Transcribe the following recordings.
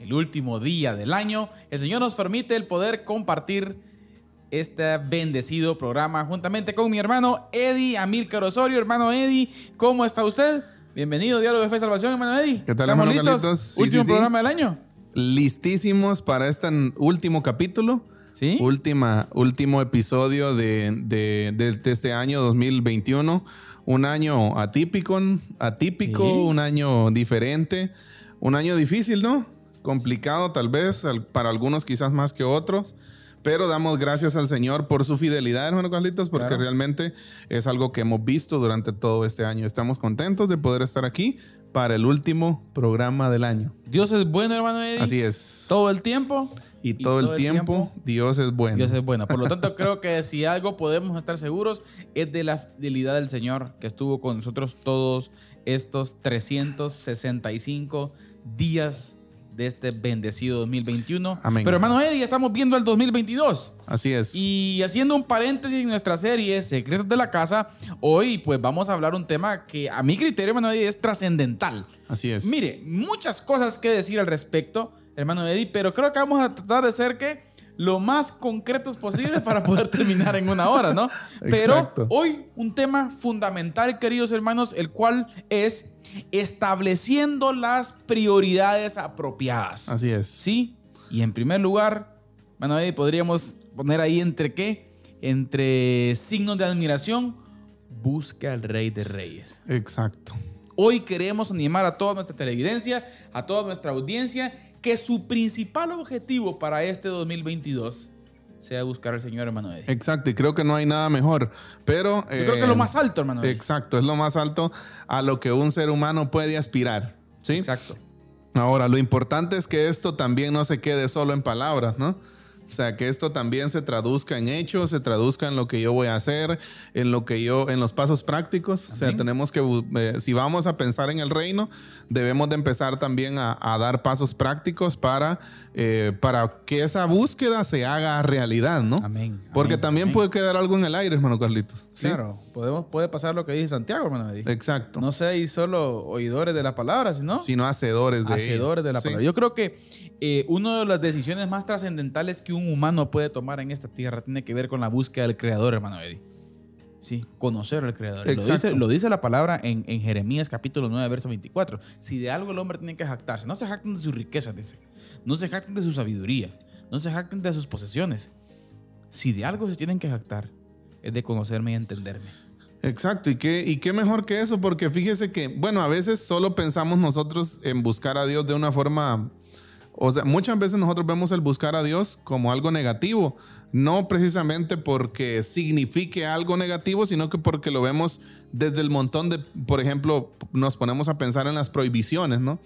el último día del año, el Señor nos permite el poder compartir este bendecido programa juntamente con mi hermano Eddie Amílcar Osorio. Hermano Eddie, ¿cómo está usted? Bienvenido a Diálogo de Fe y Salvación, hermano Eddie. ¿Qué tal, ¿Estamos hermano listos? Carlitos? Sí, último sí, sí. programa del año. Listísimos para este último capítulo. ¿Sí? Última, último episodio de, de- de- de este año 2021. Un año atípico, atípico, un año diferente, un año difícil, ¿no? Complicado tal vez, para algunos quizás más que otros. Pero damos gracias al Señor por su fidelidad, hermano Carlitos, porque Claro. realmente es algo que hemos visto durante todo este año. Estamos contentos de poder estar aquí para el último programa del año. Dios es bueno, hermano Eddie. Así es. Todo el tiempo. y, todo, el tiempo, Dios es bueno. Dios es bueno. Por lo tanto, creo que si algo podemos estar seguros es de la fidelidad del Señor que estuvo con nosotros todos estos 365 días de este bendecido 2021. Amén. Pero hermano Eddie, estamos viendo el 2022. Así es. Y haciendo un paréntesis en nuestra serie Secretos de la Casa, hoy pues vamos a hablar un tema que a mi criterio, hermano Eddie, es trascendental. Así es. Mire, muchas cosas que decir al respecto, hermano Eddie, pero creo que vamos a tratar de ser que lo más concretos posible para poder terminar en una hora, ¿no? Pero Exacto. hoy un tema fundamental, queridos hermanos, el cual es estableciendo las prioridades apropiadas. Así es. Sí, y en primer lugar, hermano Eddie, podríamos poner ahí entre qué, entre signos de admiración, busca al Rey de Reyes. Exacto. Hoy queremos animar a toda nuestra televidencia, a toda nuestra audiencia, que su principal objetivo para este 2022 sea buscar al Señor, hermano Eddie. Exacto. Y creo que no hay nada mejor. Pero. Yo creo que es lo más alto, hermano Eddie. Exacto. Es lo más alto a lo que un ser humano puede aspirar. ¿Sí? Exacto. Ahora, lo importante es que esto también no se quede solo en palabras, ¿no? O sea, que esto también se traduzca en hechos, se traduzca en lo que yo voy a hacer, en lo que yo, en los pasos prácticos. O sea, tenemos que, eh, si vamos a pensar en el reino, debemos de empezar también a, a dar pasos prácticos para, eh, para que esa búsqueda se haga realidad, ¿no? Amén, Porque amén, también amén. puede quedar algo en el aire, hermano Carlitos. ¿sí? Claro, podemos, puede pasar lo que dice Santiago, hermano. Exacto. No seáis solo oidores de la palabra, sino Sino hacedores de ella. hacedores de la Sí. palabra. Yo creo que eh, una de las decisiones más trascendentales que un humano puede tomar en esta tierra tiene que ver con la búsqueda del Creador, hermano Eddie. Sí, conocer al Creador. Lo dice, lo dice la palabra en, en Jeremías capítulo 9, verso 24. Si de algo el hombre tiene que jactarse, no se jacten de sus riquezas, dice. No se jacten de su sabiduría. No se jacten de sus posesiones. Si de algo se tienen que jactar, es de conocerme y entenderme. Exacto, y qué, y qué mejor que eso, porque fíjese que, bueno, a veces solo pensamos nosotros en buscar a Dios de una forma, o sea, muchas veces nosotros vemos el buscar a Dios como algo negativo, no precisamente porque signifique algo negativo, sino que porque lo vemos desde el montón de, por ejemplo, nos ponemos a pensar en las prohibiciones, ¿no?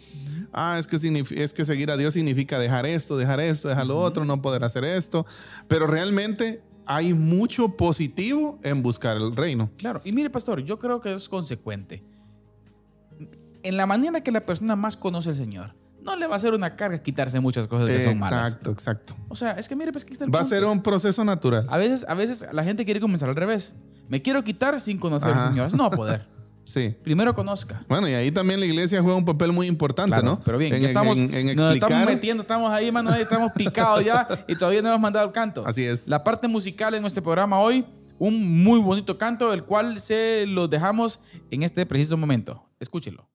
Ah, es que, es que seguir a Dios significa dejar esto, dejar esto, dejar lo otro, no poder hacer esto, pero realmente hay mucho positivo en buscar el reino. Claro, y mire, pastor, yo creo que es consecuente. En la manera que la persona más conoce al Señor, no le va a ser una carga quitarse muchas cosas que son malas. Exacto, exacto. O sea, es que mire, pues que está el Va a ser un proceso natural. A veces, a veces la gente quiere comenzar al revés. Me quiero quitar sin conocer al Señor. No va a poder. Sí. Primero conozca. Bueno, y ahí también la iglesia juega un papel muy importante, Claro, ¿no? Pero bien, en, ya estamos, en- en nos estamos metiendo, estamos ahí, mano, ahí estamos picados ya y todavía no hemos mandado el canto. Así es. La parte musical en nuestro programa hoy, un muy bonito canto, el cual se lo dejamos en este preciso momento. Escúchelo.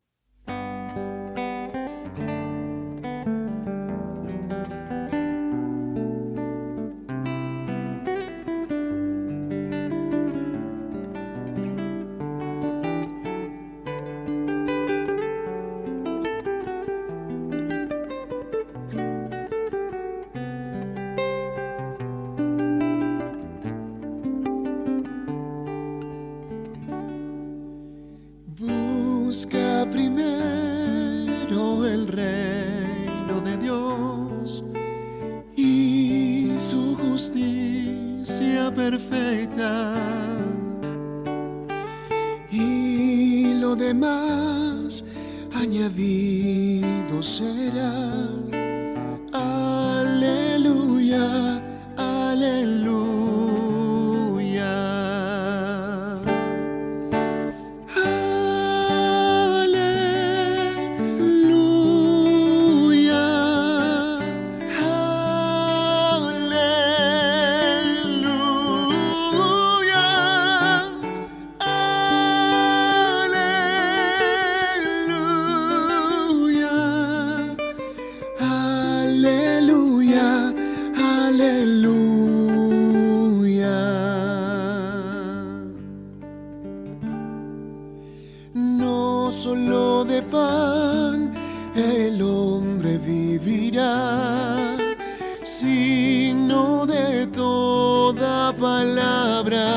Pan el hombre vivirá, sino de toda palabra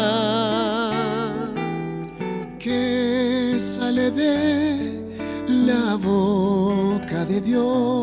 que sale de la boca de Dios.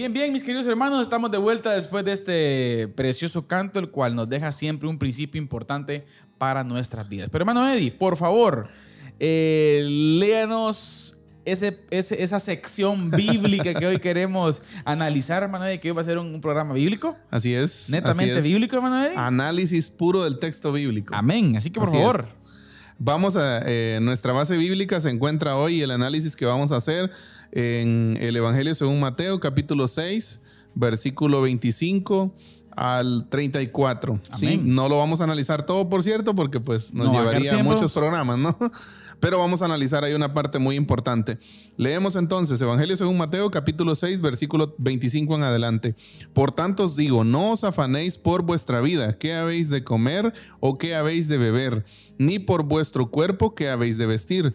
Bien, bien, mis queridos hermanos, estamos de vuelta después de este precioso canto, el cual nos deja siempre un principio importante para nuestras vidas. Pero hermano Eddie, por favor, eh, léanos ese, ese- esa sección bíblica que hoy queremos analizar, hermano Eddie, que hoy va a ser un, un programa bíblico. Así es. Netamente así es. bíblico, hermano Eddie. Análisis puro del texto bíblico. Amén. Así que por Así favor. es. Vamos a, eh, nuestra base bíblica se encuentra hoy, el análisis que vamos a hacer en el Evangelio según Mateo, capítulo 6, versículo 25 al 34. ¿sí? No lo vamos a analizar todo, por cierto, porque pues nos No va a llevaría tiempo. muchos programas, ¿no? Pero vamos a analizar ahí una parte muy importante. Leemos entonces Evangelio según Mateo, capítulo 6, versículo 25 en adelante. Por tanto os digo, no os afanéis por vuestra vida, qué habéis de comer o qué habéis de beber, ni por vuestro cuerpo, qué habéis de vestir.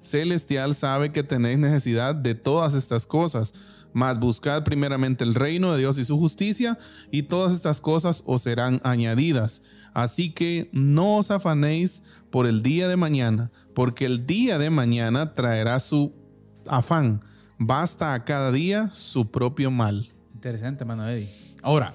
celestial sabe que tenéis necesidad de todas estas cosas. Mas buscad primeramente el reino de Dios y su justicia, y todas estas cosas os serán añadidas. Así que no os afanéis por el día de mañana, porque el día de mañana traerá su afán. Basta a cada día su propio mal. Interesante, hermano Eddie. Ahora,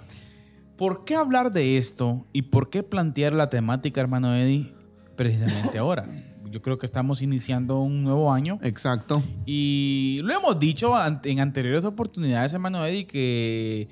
¿Por qué hablar de esto y por qué plantear la temática, hermano Eddie, precisamente ahora? Yo creo que estamos iniciando un nuevo año Exacto. y lo hemos dicho en anteriores oportunidades, hermano Eddie, que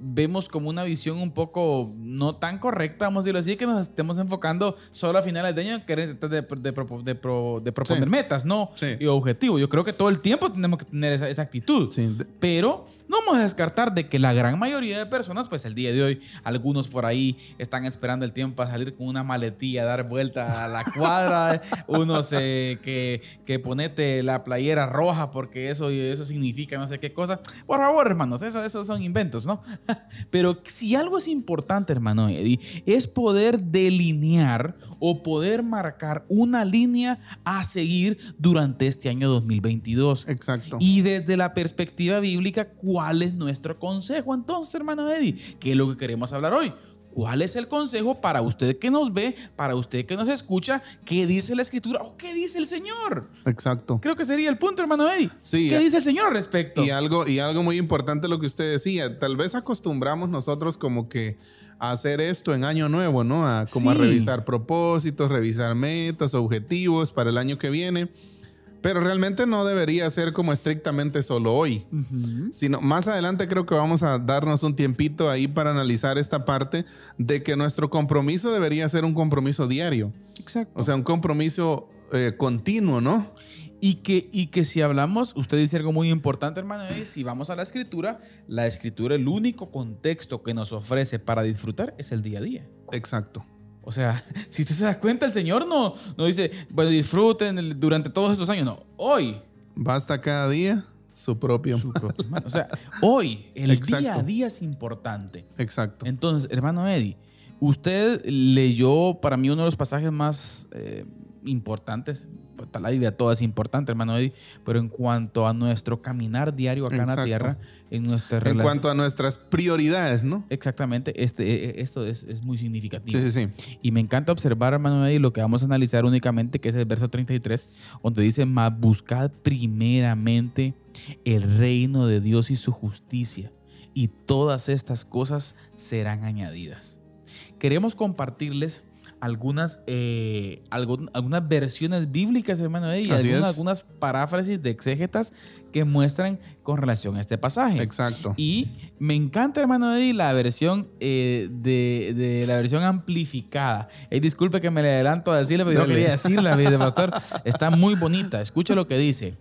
vemos como una visión un poco no tan correcta, vamos a decirlo así, que nos estemos enfocando solo a finales de año, querer tratar de, de, propo- de pro- de proponer Sí. metas, ¿no? Sí. Y objetivos. Yo creo que todo el tiempo tenemos que tener esa, esa actitud. Sí, Pero no vamos a descartar de que la gran mayoría de personas, pues el día de hoy, algunos por ahí están esperando el tiempo para salir con una maletilla, dar vuelta a la cuadra, unos eh, que, que ponete la playera roja porque eso, eso significa no sé qué cosa. Por favor, hermanos, eso, esos son inventos, ¿no? Pero si algo es importante, hermano Eddie, es poder delinear o poder marcar una línea a seguir durante este año 2022. Exacto. Y desde la perspectiva bíblica, ¿cuál es nuestro consejo entonces, hermano Eddie? ¿Qué es lo que queremos hablar hoy? ¿Cuál es el consejo para usted que nos ve, para usted que nos escucha? ¿Qué dice la escritura o qué dice el Señor? Exacto. Creo que sería el punto, hermano Eddie. Sí, ¿Qué eh, dice el Señor al respecto? Y algo, y algo muy importante lo que usted decía, tal vez acostumbramos nosotros como que a hacer esto en año nuevo, ¿no? A, como a revisar propósitos, revisar metas, objetivos para el año que viene. Pero realmente no debería ser como estrictamente solo hoy, sino más adelante creo que vamos a darnos un tiempito ahí para analizar esta parte de que nuestro compromiso debería ser un compromiso diario, Exacto. o sea, un compromiso eh, continuo, ¿no? Y que, y que si hablamos, usted dice algo muy importante, hermano, Eddie, si vamos a la escritura, la escritura, el único contexto que nos ofrece para disfrutar es el día a día. Exacto. O sea, si usted se da cuenta, el Señor no, no dice, bueno, disfruten durante todos estos años. No, hoy. Basta cada día su propio. O sea, hoy, el Exacto. día a día es importante. Exacto. Entonces, hermano Eddie, usted leyó para mí uno de los pasajes más eh, importantes. Pues, La Biblia toda es importante, hermano Eddie, pero en cuanto a nuestro caminar diario acá en la tierra, en nuestra En cuanto a nuestras prioridades, ¿no? Exactamente, este, eh, esto es, es muy significativo. Sí, sí, sí. Y me encanta observar, hermano Eddie, lo que vamos a analizar únicamente, que es el verso 33, donde dice, mas buscad primeramente el reino de Dios y su justicia, y todas estas cosas serán añadidas. Queremos compartirles algunas, eh, algún- algunas versiones bíblicas, hermano Eddie, y algunas, algunas paráfrasis de exégetas que muestran con relación a este pasaje. Exacto. Y me encanta, hermano Eddie, la versión eh, de, de la versión amplificada. Eh, disculpe que me le adelanto a decirle, pero yo Dale. quería decirla, de pastor. Está muy bonita. Escucha lo que dice.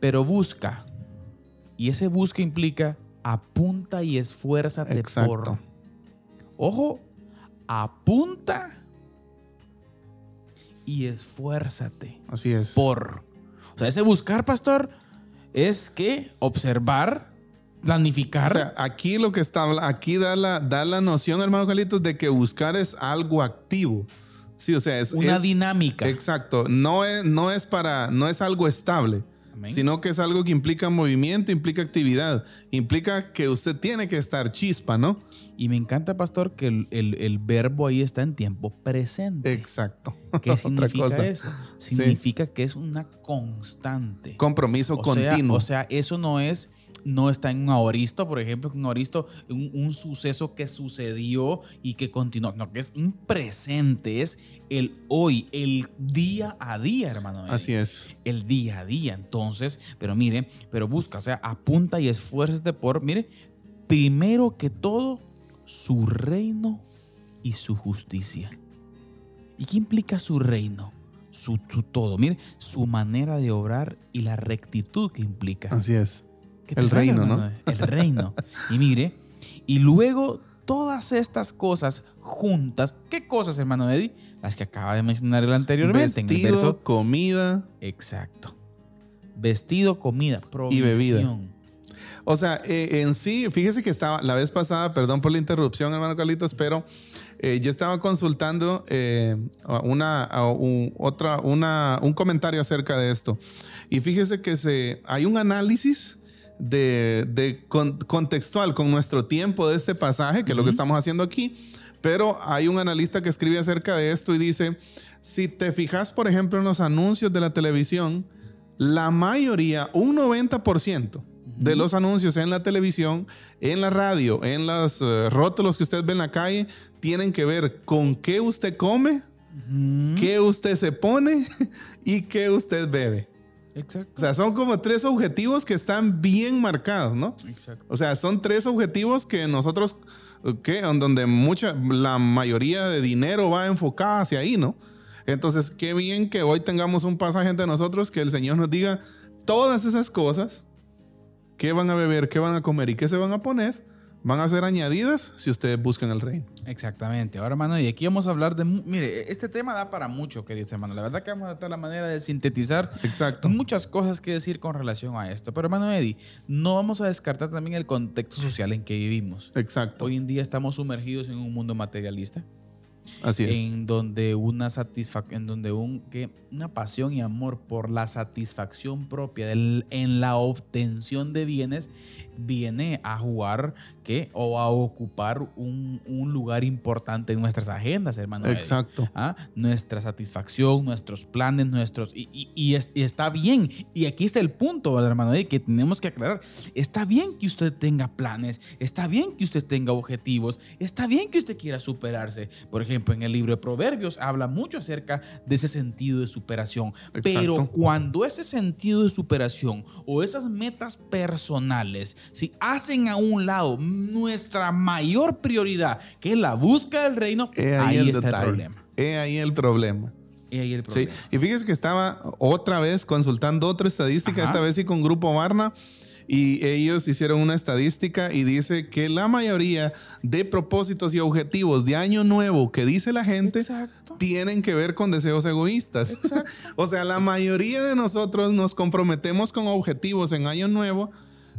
Pero busca. Y ese busca implica apunta y esfuérzate Exacto. por. Ojo, apunta y esfuérzate Así es. por. O sea, ese buscar, pastor, es que observar, planificar. O sea, aquí lo que está, aquí da la, da la noción, hermano Carlitos, de que buscar es algo activo. Sí, o sea, es una es- dinámica. Exacto. No es, no es para, no es algo estable. Amén. Sino que es algo que implica movimiento, implica actividad, implica que usted tiene que estar chispa, ¿no? Y me encanta, pastor, que el, el- el verbo ahí está en tiempo presente. Exacto. ¿Qué Otra significa cosa. eso? Significa que es una constante. Compromiso O sea, continuo. o sea, eso no es, no está en un ahoristo, por ejemplo, un ahoristo, un, un suceso que sucedió y que continuó. No, que es un presente, es el hoy, el día a día, hermano. Así es. el día a día. Entonces, pero mire, pero busca, o sea, apunta y esfuérzate por, mire, primero que todo, su reino y su justicia. ¿Y qué implica su reino? Su, su todo, mire, su manera de obrar y la rectitud que implica. Así es. ¿Qué te El trae, reino, hermano? El reino. Y mire, y luego todas estas cosas juntas, ¿qué cosas, hermano Eddie? Las que acaba de mencionar él anteriormente en el Vestido, verso comida. Exacto. Vestido, comida, provisión. bebida. O sea, eh, en sí, fíjese que estaba la vez pasada, perdón por la interrupción, hermano Carlitos, pero eh, yo estaba consultando eh, una, a un, otra, una, un comentario acerca de esto. Y fíjese que se, hay un análisis de, de con- contextual con nuestro tiempo de este pasaje, que es lo que estamos haciendo aquí. Pero hay un analista que escribe acerca de esto y dice, si te fijas, por ejemplo, en los anuncios de la televisión, la mayoría, un 90%, de los anuncios en la televisión, en la radio, en los eh, rótulos que usted ve en la calle, tienen que ver con qué usted come, qué usted se pone y qué usted bebe. Exacto. O sea, son como tres objetivos que están bien marcados, ¿no? Exacto. O sea, son tres objetivos que nosotros, que donde mucha, la mayoría de dinero va enfocada hacia ahí, ¿no? Entonces, qué bien que hoy tengamos un pasaje entre nosotros que el Señor nos diga todas esas cosas, qué van a beber, qué van a comer y qué se van a poner, van a ser añadidas si ustedes buscan el reino. Exactamente. Ahora, hermano, y aquí vamos a hablar de... Mire, este tema da para mucho, queridos hermanos. La verdad que vamos a tratar la manera de sintetizar Exacto. muchas cosas que decir con relación a esto. Pero, hermano Eddie, no vamos a descartar también el contexto social en que vivimos. Exacto. Hoy en día estamos sumergidos en un mundo materialista. En donde una satisfacción, donde un, que una pasión y amor por la satisfacción propia en la obtención de bienes viene a jugar ¿qué? o a ocupar un, un lugar importante en nuestras agendas, hermano. Exacto. ¿Ah? Nuestra satisfacción, nuestros planes, nuestros... Y, y- y es- y está bien. Y aquí está el punto, ¿verdad, hermano, que tenemos que aclarar. Está bien que usted tenga planes, está bien que usted tenga objetivos, está bien que usted quiera superarse. Por ejemplo, en el libro de Proverbios habla mucho acerca de ese sentido de superación. Pero Exacto. cuando ese sentido de superación o esas metas personales, si hacen a un lado nuestra mayor prioridad, que es la búsqueda del reino, He ahí, el está el problema. He ahí el problema. Y ahí el Sí, y fíjese que estaba otra vez consultando otra estadística, Ajá. esta vez sí con Grupo Varna, y ellos hicieron una estadística y dice que la mayoría de propósitos y objetivos de año nuevo que dice la gente Exacto. tienen que ver con deseos egoístas. o sea, la mayoría de nosotros nos comprometemos con objetivos en año nuevo.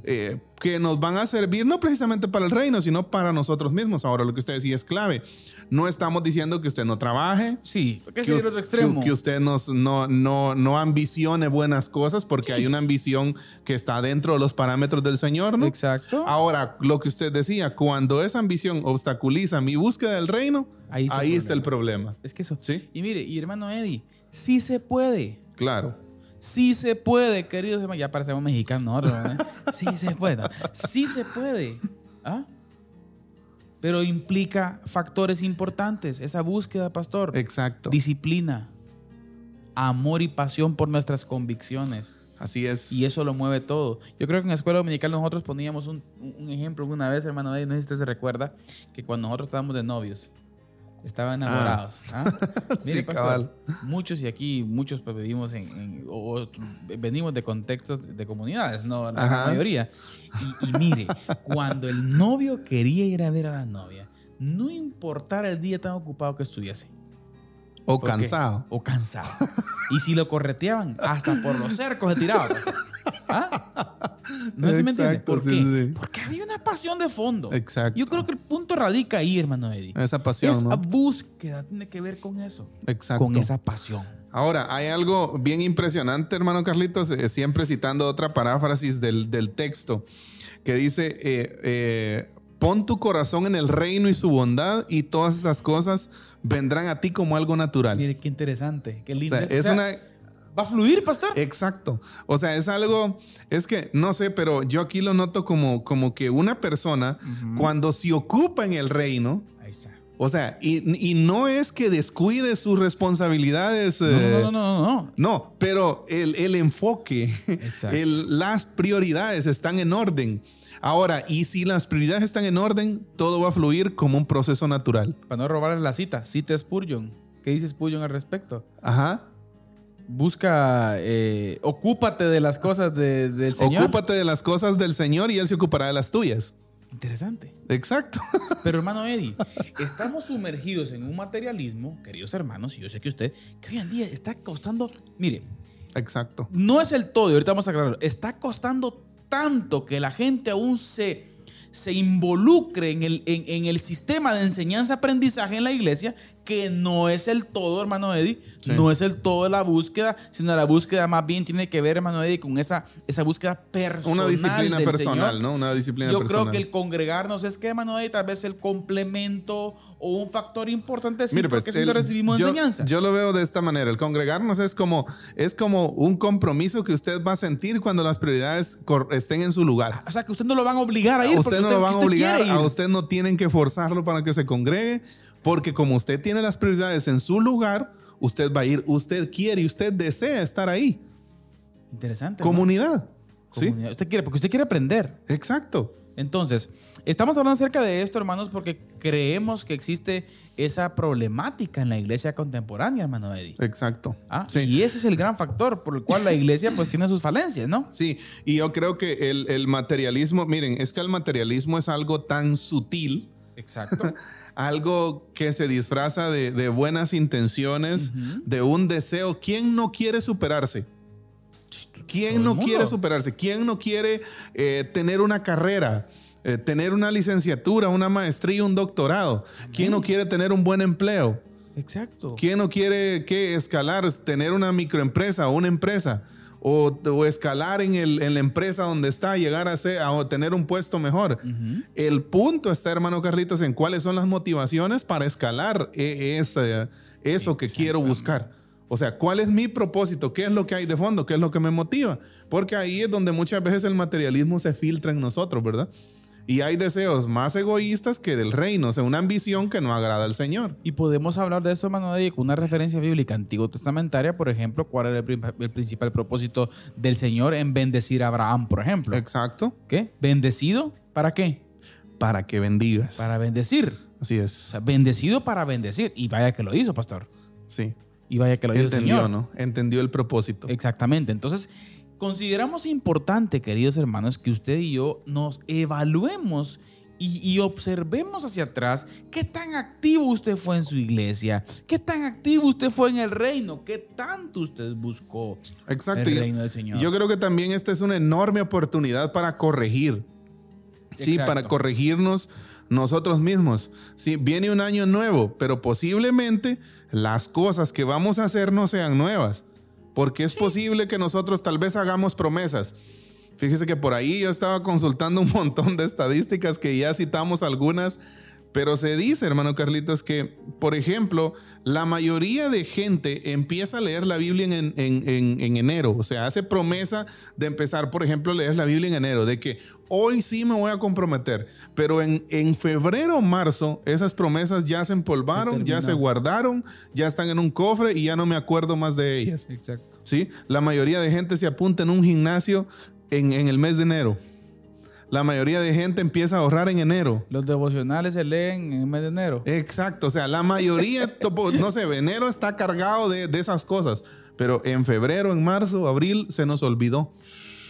Eh, que nos van a servir no precisamente para el reino, sino para nosotros mismos. Ahora, lo que usted decía es clave. No estamos diciendo que usted no trabaje, Sí, porque es que, el us- otro extremo. que- que usted nos- no, no, no ambicione buenas cosas porque hay una ambición que está dentro de los parámetros del Señor, ¿no? Exacto. Ahora, lo que usted decía, cuando esa ambición obstaculiza mi búsqueda del reino, Ahí ahí, está el está el problema. Es que eso. Sí. Y mire, y hermano Eddie, sí se puede. Claro. Sí se puede, queridos hermanos. Ya parecemos mexicanos, ¿no? ¿eh? Sí se puede. Sí se puede. ¿Ah? Pero implica factores importantes. Esa búsqueda, pastor. Exacto. Disciplina. Amor y pasión por nuestras convicciones. Así es. Y eso lo mueve todo. Yo creo que en la escuela dominical nosotros poníamos un, un ejemplo una vez, hermano, no sé si usted se recuerda, que cuando nosotros estábamos de novios, estaban enamorados. ¿ah? Mire, Sí, pastor, cabal. muchos y aquí, muchos pues, vivimos en, en- o, o venimos de contextos de comunidades, no la Ajá. mayoría. Y, y mire, cuando el novio quería ir a ver a la novia, no importara el día tan ocupado que estuviese. o cansado. O cansado. Y si lo correteaban, hasta por los cercos se tiraba. ¿Ah? No sé si me entiende. Exacto, ¿Por sí, qué? sí, sí. Porque había una pasión de fondo. Exacto. Yo creo que el punto radica ahí, hermano Eddie. Esa pasión, Esa ¿no? búsqueda tiene que ver con eso. Exacto. Con esa pasión. Ahora, hay algo bien impresionante, hermano Carlitos, eh, siempre citando otra paráfrasis del, del texto, que dice, eh, eh, pon tu corazón en el reino y su bondad y todas esas cosas vendrán a ti como algo natural. Mire qué interesante, qué O lindo. sea, eso. O es sea, una... ¿Va a fluir, pastor? Exacto. O sea, es algo, es que no sé, pero yo aquí lo noto como, como que una persona, cuando se ocupa en el reino, Ahí está. o sea, y, y no es que descuide sus responsabilidades. No, eh, no, no, no, no, no. pero el, el enfoque, el- las prioridades están en orden. Ahora, y si las prioridades están en orden, todo va a fluir como un proceso natural. Para no robarle la cita, cita Spurgeon. ¿Qué dice Spurgeon al respecto? Ajá. Busca, eh, ocúpate de las cosas de- del Señor. Ocúpate de las cosas del Señor y Él se ocupará de las tuyas. Interesante. Exacto. Pero hermano Eddie, estamos sumergidos en un materialismo, queridos hermanos, y yo sé que usted, que hoy en día está costando, mire, Exacto. no es el todo, y ahorita vamos a aclararlo, está costando tanto que la gente aún se, se involucre en el, en, en el sistema de enseñanza-aprendizaje en la iglesia que no es el todo, hermano Eddie, Sí. no es el todo de la búsqueda, sino la búsqueda más bien tiene que ver, hermano Eddie, con esa, esa búsqueda personal. Una disciplina del personal, Señor. ¿no? Una disciplina Yo personal. creo que el congregarnos es que, hermano Eddie, tal vez el complemento o un factor importante, sí, Mire, pues, porque el- recibimos yo, enseñanza. yo lo veo de esta manera. El congregarnos es como, es como un compromiso que usted va a sentir cuando las prioridades estén en su lugar. o sea, que usted no lo van a obligar a A ir. usted porque no lo van a usted obligar, a usted no tienen que forzarlo para que se congregue, porque como usted tiene las prioridades en su lugar, usted va a ir, usted quiere y usted desea estar ahí. Interesante. ¿no? Comunidad. ¿Sí? Usted quiere, porque usted quiere aprender. Exacto. Entonces, estamos hablando acerca de esto, hermanos, porque creemos que existe esa problemática en la iglesia contemporánea, hermano Eddie. Exacto. Ah, Sí. Y ese es el gran factor por el cual la iglesia pues tiene sus falencias, ¿no? Sí, y yo creo que el, el materialismo, miren, es que el materialismo es algo tan sutil, Exacto. algo que se disfraza de, de buenas intenciones, de un deseo. ¿Quién no quiere superarse? ¿Quién no mundo. quiere superarse? ¿Quién no quiere eh, tener una carrera? eh, tener una licenciatura, una maestría, un doctorado. ¿Quién no quiere tener un buen empleo? Exacto. ¿Quién no quiere que escalar, tener una microempresa o una empresa? O, o escalar en, el- en la empresa donde está, llegar a, ser, a tener un puesto mejor. El punto está, hermano Carlitos, en cuáles son las motivaciones para escalar e- ese- eso que quiero buscar. O sea, ¿cuál es mi propósito? ¿Qué es lo que hay de fondo? ¿Qué es lo que me motiva? Porque ahí es donde muchas veces el materialismo se filtra en nosotros, ¿verdad? Y hay deseos más egoístas que del reino, o sea, una ambición que no agrada al Señor. Y podemos hablar de eso, hermano Eddie, con una referencia bíblica antiguo testamentaria, por ejemplo, cuál era el, el principal propósito del Señor en bendecir a Abraham, por ejemplo. Exacto. ¿Qué? ¿Bendecido? ¿Para qué? Para que bendigas. Para bendecir. Así O es. sea, bendecido para bendecir. Y vaya que lo hizo, pastor. Sí. Y vaya que lo hizo el Entendió, Señor. ¿no? Entendió el propósito. Exactamente. Entonces, consideramos importante, queridos hermanos, que usted y yo nos evaluemos y, y observemos hacia atrás qué tan activo usted fue en su iglesia, qué tan activo usted fue en el reino, qué tanto usted buscó Exacto. el reino del Señor. Yo creo que también esta es una enorme oportunidad para corregir. Sí, para corregirnos nosotros mismos. Sí, viene un año nuevo, pero posiblemente las cosas que vamos a hacer no sean nuevas. Porque es posible que nosotros tal vez hagamos promesas. Fíjese que por ahí yo estaba consultando un montón de estadísticas que ya citamos algunas, pero se dice, hermano Carlitos, que, por ejemplo, la mayoría de gente empieza a leer la Biblia en, en- en- en enero. O sea, hace promesa de empezar, por ejemplo, a leer la Biblia en enero, de que hoy sí me voy a comprometer. Pero en, en febrero o marzo, esas promesas ya se empolvaron, ya se guardaron, ya están en un cofre y ya no me acuerdo más de ellas. Exacto. ¿sí? La mayoría de gente se apunta en un gimnasio en, en el mes de enero. La mayoría de gente empieza a ahorrar en enero. Los devocionales se leen en el mes de enero. Exacto, o sea, la mayoría, topo- no sé, enero está cargado de, de esas cosas, pero en febrero, en marzo, abril se nos olvidó.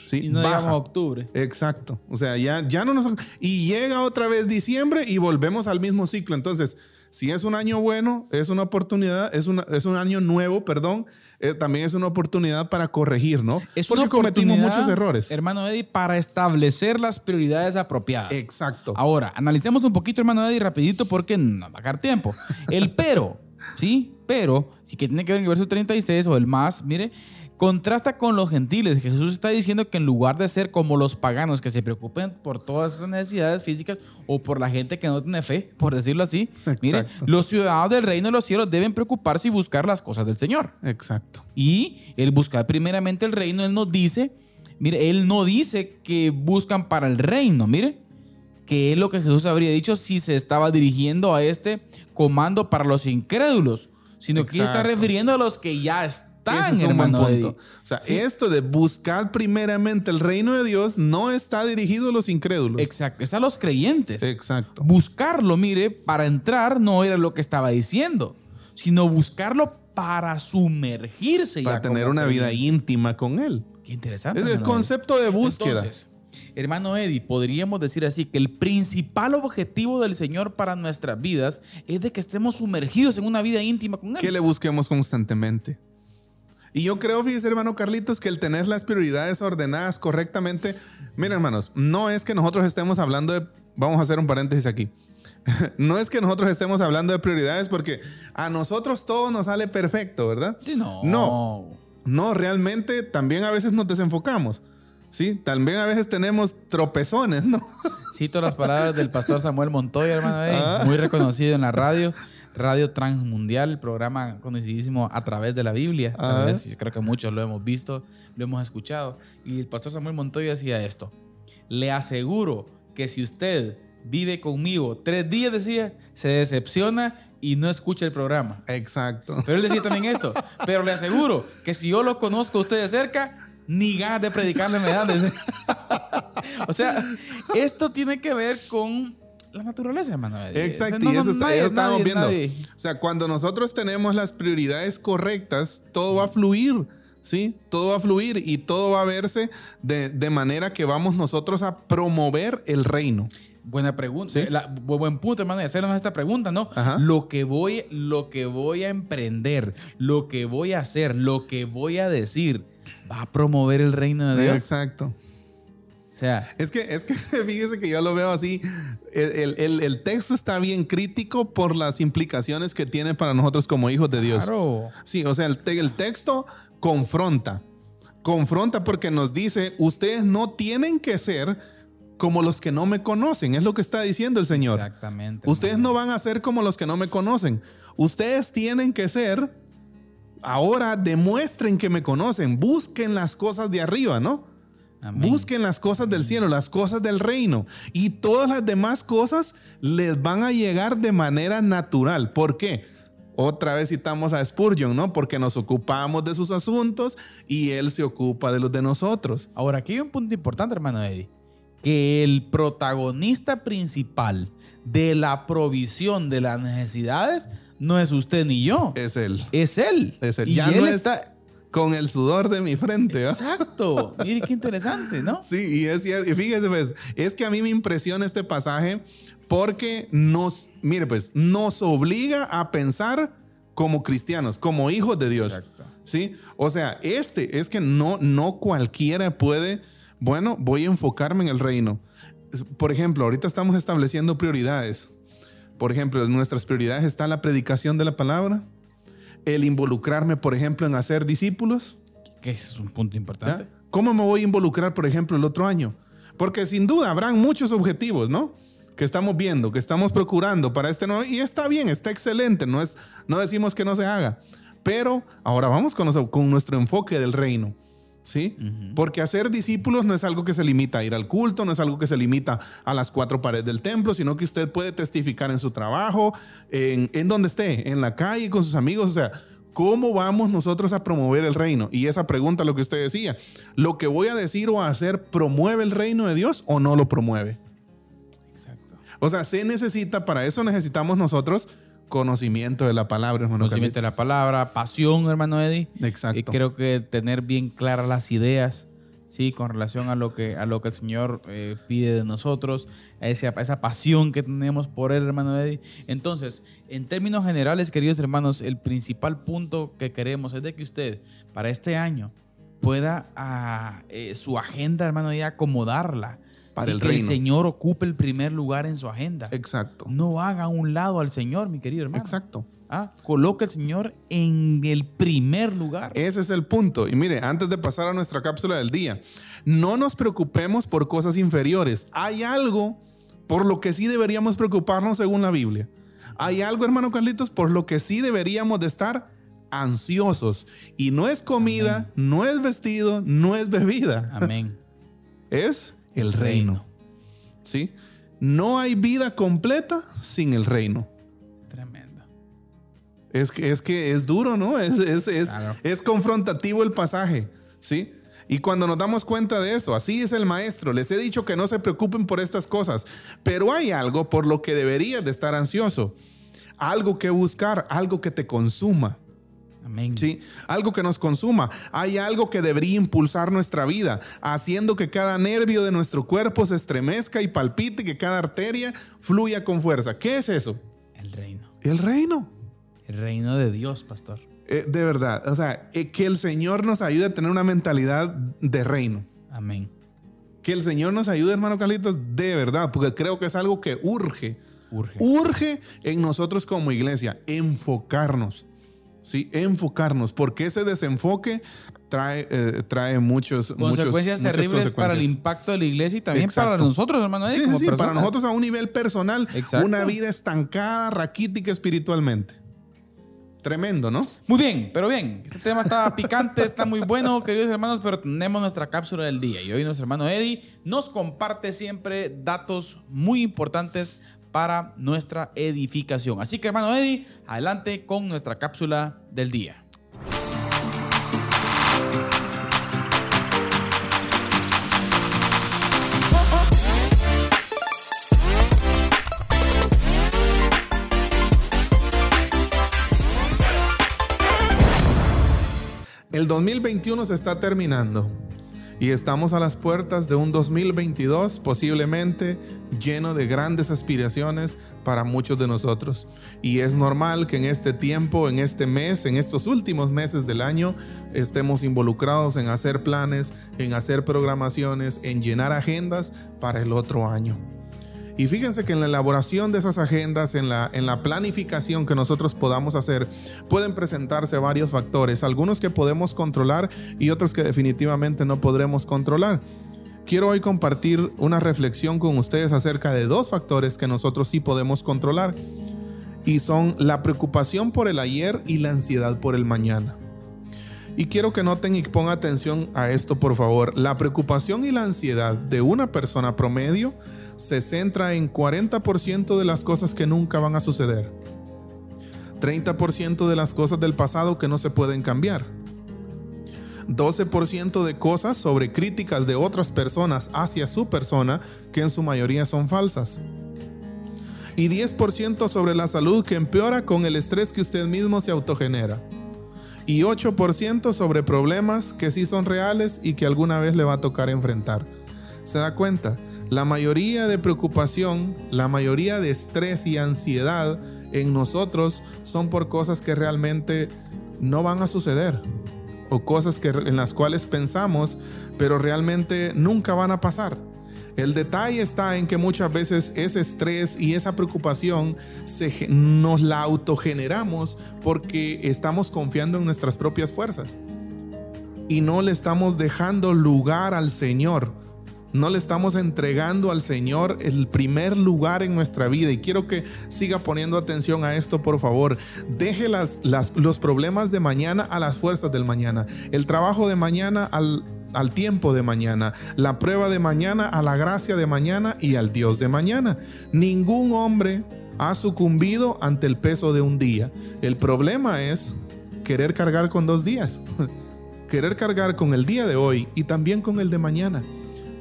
¿sí? y no Baja. llegamos a octubre. Exacto. O sea, ya, ya no nos. Y llega otra vez diciembre y volvemos al mismo ciclo. Entonces, si es un año bueno, es una oportunidad, es, una, es un año nuevo, perdón, eh, también es una oportunidad para corregir, ¿no? Es Porque una cometimos muchos errores. Hermano Eddie, para establecer las prioridades apropiadas. Exacto. Ahora, analicemos un poquito, hermano Eddie, rapidito porque no va a dar tiempo. El pero, ¿sí? Pero, sí que tiene que ver en el verso 36 o el más, mire, contrasta con los gentiles. Jesús está diciendo que en lugar de ser como los paganos que se preocupen por todas estas necesidades físicas o por la gente que no tiene fe, por decirlo así, los ciudadanos del reino de los cielos deben preocuparse y buscar las cosas del Señor. Exacto. Y el buscar primeramente el reino, Él nos dice, mire, Él no dice que buscan para el reino, mire, que es lo que Jesús habría dicho si se estaba dirigiendo a este comando para los incrédulos, sino que está refiriendo a los que ya Ese están, es un buen punto. O sea, esto de buscar primeramente el reino de Dios no está dirigido a los incrédulos. Exacto, es a los creyentes. Exacto. Buscarlo, mire, para entrar no era lo que estaba diciendo, sino buscarlo para sumergirse. ya Para tener una vida íntima con Él. Qué interesante. Es el concepto de búsqueda. Entonces, hermano Eddie, podríamos decir así que el principal objetivo del Señor para nuestras vidas es de que estemos sumergidos en una vida íntima con Él. que le busquemos constantemente. Y yo creo, fíjese, hermano Carlitos, que el tener las prioridades ordenadas correctamente, miren, hermanos, no es que nosotros estemos hablando de, vamos a hacer un paréntesis aquí, no es que nosotros estemos hablando de prioridades porque a nosotros todo nos sale perfecto, ¿verdad? No. No. No, realmente también a veces nos desenfocamos. Sí, también a veces tenemos tropezones, ¿no? Cito las palabras del pastor Samuel Montoya, hermano, eh, Ah. muy reconocido en la radio, Radio Transmundial, programa conocidísimo a través de la Biblia. Ah. yo creo que muchos lo hemos visto, lo hemos escuchado. Y el pastor Samuel Montoya decía esto: Le aseguro que si usted vive conmigo tres días, decía, se decepciona y no escucha el programa. Exacto. Pero él decía también esto. Pero le aseguro que si yo lo conozco a usted de cerca, ni ganas de predicarle me dan. O sea, esto tiene que ver con la naturaleza, hermano. Exacto, No, y no, eso, está- nadie- eso estábamos nadie- viendo. nadie- O sea, cuando nosotros tenemos las prioridades correctas, todo va a fluir, ¿sí? Todo va a fluir y todo va a verse de, de manera que vamos nosotros a promover el reino. Buena pregunta. Sí. La- bu- buen punto, hermano, de hacernos esta pregunta, ¿no? Ajá. Lo que, voy, lo que voy a emprender, lo que voy a hacer, lo que voy a decir, va a promover el reino de Dios. Exacto. O sea, Es que, es que fíjese que yo lo veo así. El, el- texto está bien crítico por las implicaciones que tiene para nosotros como hijos de Dios. claro. Sí, o sea, el, te- el texto confronta. Confronta porque nos dice, ustedes no tienen que ser como los que no me conocen. Es lo que está diciendo el Señor. Exactamente. Ustedes no van a ser como los que no me conocen. Ustedes tienen que ser, ahora demuestren que me conocen. Busquen las cosas de arriba, ¿no? Amén. Busquen las cosas del cielo, las cosas del reino. Y todas las demás cosas les van a llegar de manera natural. ¿Por qué? Otra vez citamos a Spurgeon, ¿no? Porque nos ocupamos de sus asuntos y él se ocupa de los de nosotros. Ahora, aquí hay un punto importante, hermano Eddie. Que el protagonista principal de la provisión de las necesidades no es usted ni yo. Es él. Es él. Es él. Y ya él no es está. Con el sudor de mi frente. ¿va? Exacto. Mire qué interesante, ¿no? Sí, y es cierto. Y fíjese, pues, es que a mí me impresiona este pasaje porque nos, mire, pues, nos obliga a pensar como cristianos, como hijos de Dios. Exacto. Sí, o sea, este es que no, no cualquiera puede, bueno, voy a enfocarme en el reino. Por ejemplo, ahorita estamos estableciendo prioridades. Por ejemplo, en nuestras prioridades está la predicación de la palabra, el involucrarme, por ejemplo, en hacer discípulos. Que ese es un punto ¿ya? importante. ¿Cómo me voy a involucrar, por ejemplo, el otro año? Porque sin duda habrán muchos objetivos, ¿no? Que estamos viendo, que estamos procurando para este nuevo. Y está bien, está excelente. No, es, no decimos que no se haga. Pero ahora vamos con, nos- con nuestro enfoque del reino. ¿Sí? Porque hacer discípulos no es algo que se limita a ir al culto, no es algo que se limita a las cuatro paredes del templo, sino que usted puede testificar en su trabajo, en, en donde esté, en la calle, con sus amigos. O sea, ¿cómo vamos nosotros a promover el reino? Y esa pregunta, lo que usted decía, ¿lo que voy a decir o a hacer promueve el reino de Dios o no lo promueve? Exacto. O sea, se necesita, para eso necesitamos nosotros conocimiento de la palabra, hermano. Conocimiento de la palabra, pasión, hermano Eddie. Exacto. Y creo que tener bien claras las ideas, sí, con relación a lo que, a lo que el Señor eh, pide de nosotros, a esa, a esa pasión que tenemos por Él, hermano Eddie. Entonces, en términos generales, queridos hermanos, el principal punto que queremos es de que usted, para este año, pueda ah, eh, su agenda, hermano, Eddie, acomodarla. Para Sí, el que reino. el Señor ocupe el primer lugar en su agenda. Exacto. No haga a un lado al Señor, mi querido hermano. Exacto. Ah, coloca al Señor en el primer lugar. Ese es el punto. Y mire, antes de pasar a nuestra cápsula del día, no nos preocupemos por cosas inferiores. Hay algo por lo que sí deberíamos preocuparnos según la Biblia. Hay algo, hermano Carlitos, por lo que sí deberíamos de estar ansiosos. Y no es comida, no es vestido, no es bebida. Amén. Es el reino. ¿Sí? No hay vida completa sin el reino. Tremendo. Es que es, que es duro, ¿no? Es, es, es, Claro. es confrontativo el pasaje, ¿sí? Y cuando nos damos cuenta de eso, así es el maestro, les he dicho que no se preocupen por estas cosas, pero hay algo por lo que deberías de estar ansioso, algo que buscar, algo que te consuma. Amén. ¿sí? Algo que nos consuma. Hay algo que debería impulsar nuestra vida, haciendo que cada nervio de nuestro cuerpo se estremezca y palpite, que cada arteria fluya con fuerza. ¿Qué es eso? El reino. El reino. El reino de Dios, pastor. Eh, de verdad, o sea, eh, que el Señor nos ayude a tener una mentalidad de reino. Amén. Que el Señor nos ayude, hermano Carlitos, de verdad, porque creo que es algo que urge Urge. Urge en nosotros como iglesia enfocarnos. Sí, enfocarnos, porque ese desenfoque trae, eh, trae muchos consecuencias muchos, terribles para el impacto de la iglesia y también Exacto. para nosotros, hermano. Eddie, Sí, sí, como sí, para nosotros a un nivel personal, Exacto. una vida estancada, raquítica espiritualmente. Tremendo, ¿no? Muy bien, pero bien. Este tema está picante, está muy bueno, queridos hermanos, pero tenemos nuestra cápsula del día. Y hoy nuestro hermano Eddie nos comparte siempre datos muy importantes para nuestra edificación. Así que, hermano Eddie, adelante con nuestra cápsula del día. El 2021 se está terminando y estamos a las puertas de un 2022 posiblemente lleno de grandes aspiraciones para muchos de nosotros. Y es normal que en este tiempo, en este mes, en estos últimos meses del año, estemos involucrados en hacer planes, en hacer programaciones, en llenar agendas para el otro año. Y fíjense que en la elaboración de esas agendas, en la, en la planificación que nosotros podamos hacer, pueden presentarse varios factores, algunos que podemos controlar y otros que definitivamente no podremos controlar. Quiero hoy compartir una reflexión con ustedes acerca de dos factores que nosotros sí podemos controlar y son la preocupación por el ayer y la ansiedad por el mañana. Y quiero que noten y pongan atención a esto, por favor. La preocupación y la ansiedad de una persona promedio se centra en 40% de las cosas que nunca van a suceder. 30% de las cosas del pasado que no se pueden cambiar. 12% de cosas sobre críticas de otras personas hacia su persona que en su mayoría son falsas. Y 10% sobre la salud que empeora con el estrés que usted mismo se autogenera y 8% sobre problemas que sí son reales y que alguna vez le va a tocar enfrentar. ¿Se da cuenta? La mayoría de preocupación, la mayoría de estrés y ansiedad en nosotros son por cosas que realmente no van a suceder o cosas que, en las cuales pensamos pero realmente nunca van a pasar. El detalle está en que muchas veces ese estrés y esa preocupación se, nos la autogeneramos porque estamos confiando en nuestras propias fuerzas y no le estamos dejando lugar al Señor. No le estamos entregando al Señor el primer lugar en nuestra vida. Y quiero que siga poniendo atención a esto, por favor. Deje los problemas de mañana a las fuerzas del mañana. El trabajo de mañana al, al tiempo de mañana. La prueba de mañana a la gracia de mañana y al Dios de mañana. Ningún hombre ha sucumbido ante el peso de un día. El problema es querer cargar con dos días. querer cargar con el día de hoy y también con el de mañana.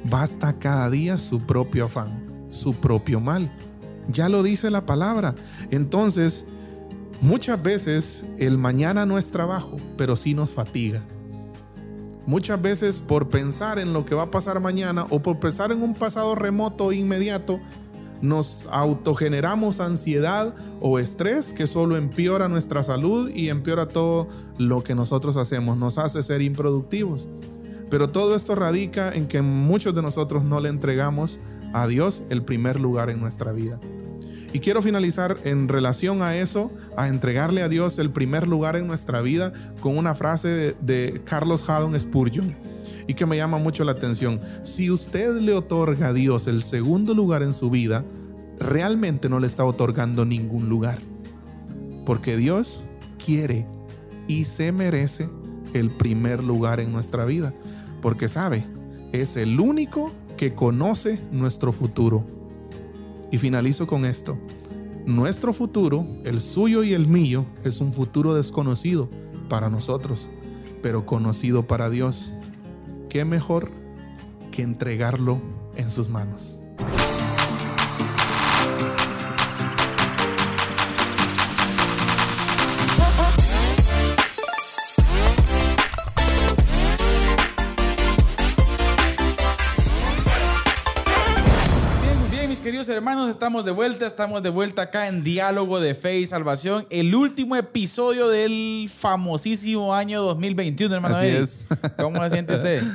Basta cada día su propio afán, su propio mal. Ya lo dice la palabra. Entonces, muchas veces el mañana no es trabajo, pero sí nos fatiga. Muchas veces por pensar en lo que va a pasar mañana o por pensar en un pasado remoto e inmediato, nos autogeneramos ansiedad o estrés que solo empeora nuestra salud y empeora todo lo que nosotros hacemos, nos hace ser improductivos. Pero todo esto radica en que muchos de nosotros no le entregamos a Dios el primer lugar en nuestra vida. Y quiero finalizar en relación a eso, a entregarle a Dios el primer lugar en nuestra vida, con una frase de, Carlos Haddon Spurgeon y que me llama mucho la atención. Si usted le otorga a Dios el segundo lugar en su vida, realmente no le está otorgando ningún lugar. Porque Dios quiere y se merece el primer lugar en nuestra vida. Porque sabe, es el único que conoce nuestro futuro. Y finalizo con esto. Nuestro futuro, el suyo y el mío, es un futuro desconocido para nosotros, pero conocido para Dios. ¿Qué mejor que entregarlo en sus manos? Hermanos, estamos de vuelta, estamos de vuelta acá en Diálogo de Fe y Salvación, el último episodio del famosísimo año 2021, hermano. Así Eddie. es. ¿Cómo se siente usted?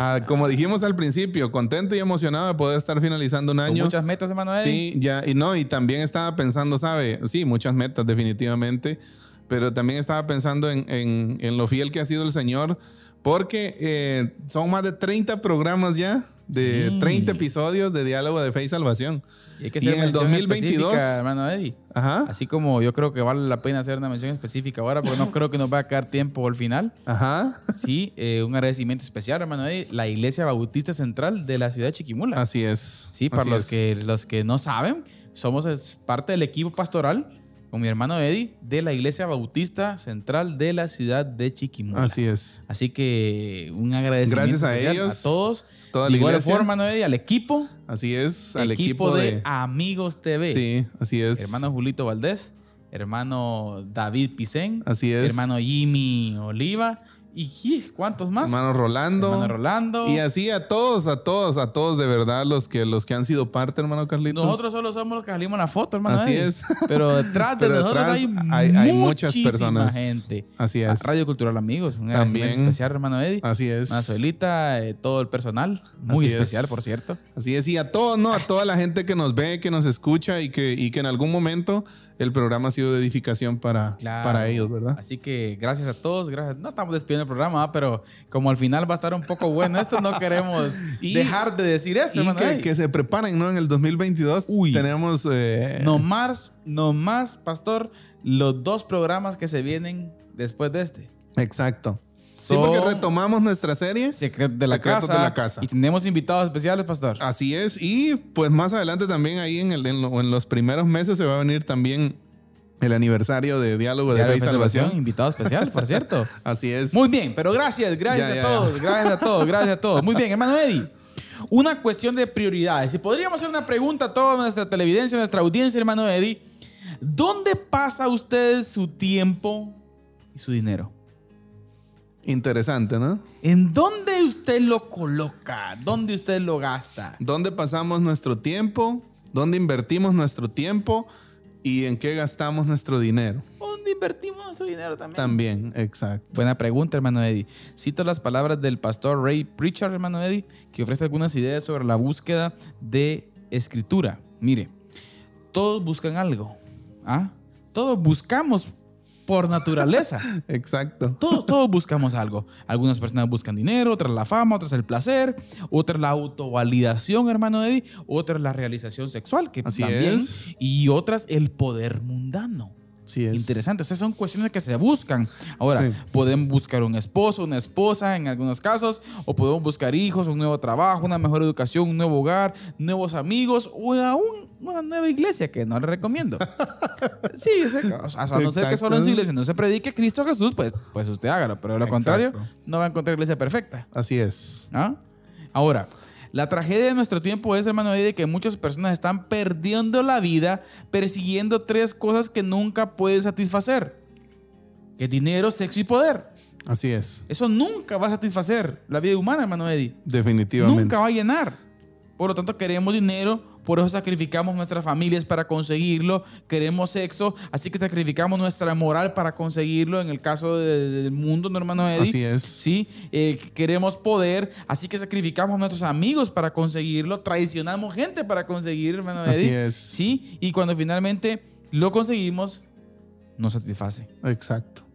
Ah, como dijimos al principio, contento y emocionado de poder estar finalizando un Con año. muchas metas, hermano Eddie. Sí, ya, y no, y también estaba pensando, ¿sabe? Sí, muchas metas, definitivamente. Pero también estaba pensando en, en- en lo fiel que ha sido el Señor, porque eh, son más de 30 programas ya, de Sí. 30 episodios de Diálogo de Fe y Salvación. Y hay que Y hacer en el mención 2022. específica, hermano Eddie. Ajá, Así como yo creo que vale la pena hacer una mención específica ahora, porque no creo que nos va a quedar tiempo al final. ajá. Sí, eh, un agradecimiento especial, hermano Eddie, la Iglesia Bautista Central de la ciudad de Chiquimula. Así es. Sí, para los es. que, los que no saben, somos parte del equipo pastoral con mi hermano Eddie de la Iglesia Bautista Central de la ciudad de Chiquimula. Así es. Así que un agradecimiento Gracias a ellos, a todos. toda de la igual iglesia. forma, hermano Eddie, al equipo, Así es. Al equipo, equipo, de, de. Amigos TV. Sí, así es. Hermano Julito Valdés, hermano David Picén, Así es. hermano Jimmy Oliva y. ¿cuántos más? Hermano Rolando. Hermano Rolando. Y así a todos, a todos, a todos de verdad los que los que han sido parte, hermano Carlitos. Nosotros solo somos los que salimos en la foto, hermano. Así es. Pero detrás de Pero nosotros detrás hay, hay- hay muchas personas. gente. Así es. Radio Cultural Amigos, un También. especial, hermano Eddie. Así es. Una Suelita, eh, todo el personal, muy Así especial, es. por cierto. Así es, y a todos, ¿no? A toda la gente que nos ve, que nos escucha y que, y que en algún momento el programa ha sido de edificación para, Claro. para ellos, ¿verdad? Así que gracias a todos, gracias. No estamos despidiendo el programa, pero como al final va a estar un poco bueno esto, no queremos Y- dejar de decir esto, Y que, que se preparen, ¿no? En el 2022 Uy. tenemos... eh, No más, no más, pastor, los dos programas que se vienen después de este. Exacto. Sí, porque retomamos nuestra serie. De la, Secretos casa, de la casa. Y tenemos invitados especiales, pastor. Así es. Y pues más adelante también ahí en, el- en lo- en los primeros meses se va a venir también el aniversario de Diálogo de Diario Fe y de Salvación. Salvación, invitado especial, por cierto. Así es. Muy bien, pero gracias, gracias Ya, a ya, todos, ya. gracias a todos, gracias a todos. Muy bien, hermano Eddie. Una cuestión de prioridades. Si podríamos hacer una pregunta a toda nuestra televidencia, nuestra audiencia, hermano Eddie. ¿Dónde pasa usted su tiempo y su dinero? Interesante, ¿no? ¿En dónde usted lo coloca? ¿Dónde usted lo gasta? ¿Dónde pasamos nuestro tiempo? ¿Dónde invertimos nuestro tiempo? ¿Y en qué gastamos nuestro dinero? ¿Dónde invertimos nuestro dinero también? También, exacto. Buena pregunta, hermano Eddie. Cito las palabras del pastor Ray Pritchard, hermano Eddie, que ofrece algunas ideas sobre la búsqueda de escritura. Mire, todos buscan algo. ¿ah? Todos buscamos por naturaleza. Exacto. Todos, todos buscamos algo. Algunas personas buscan dinero, otras la fama, otras el placer, otras la autovalidación, hermano Eddie, otras la realización sexual, que Así también, es. y otras el poder mundano. Sí es. Interesante. Esas son cuestiones que se buscan. Ahora, Sí. podemos buscar un esposo, una esposa en algunos casos, o podemos buscar hijos, un nuevo trabajo, una mejor educación, un nuevo hogar, nuevos amigos, o aún una nueva iglesia que no le recomiendo. sí, o sea, a no ser que solo en su iglesia no se predique Cristo Jesús, pues, pues usted hágalo. Pero de lo Exacto. contrario, no va a encontrar iglesia perfecta. Así es. ¿Ah? Ahora, la tragedia de nuestro tiempo es, hermano, de que muchas personas están perdiendo la vida persiguiendo tres cosas que nunca pueden satisfacer. Que es dinero, sexo y poder. Así es. Eso nunca va a satisfacer la vida humana, hermano Eddie. Definitivamente. Nunca va a llenar. Por lo tanto, queremos dinero, por eso sacrificamos nuestras familias para conseguirlo. Queremos sexo, así que sacrificamos nuestra moral para conseguirlo. En el caso de- del mundo, ¿no, hermano Eddie? Así es. Sí, eh, queremos poder, así que sacrificamos a nuestros amigos para conseguirlo. Traicionamos gente para conseguir, hermano Así Eddie. es. Sí, y cuando finalmente lo conseguimos, nos satisface. Exacto.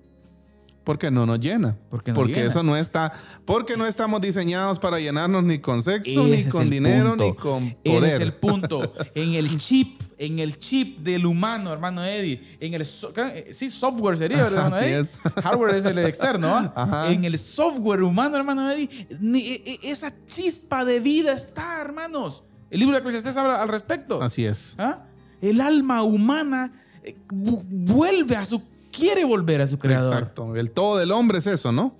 Porque no nos llena. Porque no porque llena. eso no está. Porque no estamos diseñados para llenarnos ni con sexo, Ese ni con dinero, punto. ni con Ese poder. es el punto. En el chip, en el chip del humano, hermano Eddie. En el so- ¿qué? sí, software sería, ¿verdad, hermano Así Eddie? es. Hardware es el externo, ¿ah? Ajá. En el software humano, hermano Eddie, ni- e- e- esa chispa de vida está, hermanos. El libro de Eclesiastés habla al respecto. Así es. ¿Ah? El alma humana eh, vu- vuelve a su quiere volver a su creador. Exacto. El todo del hombre es eso, ¿no?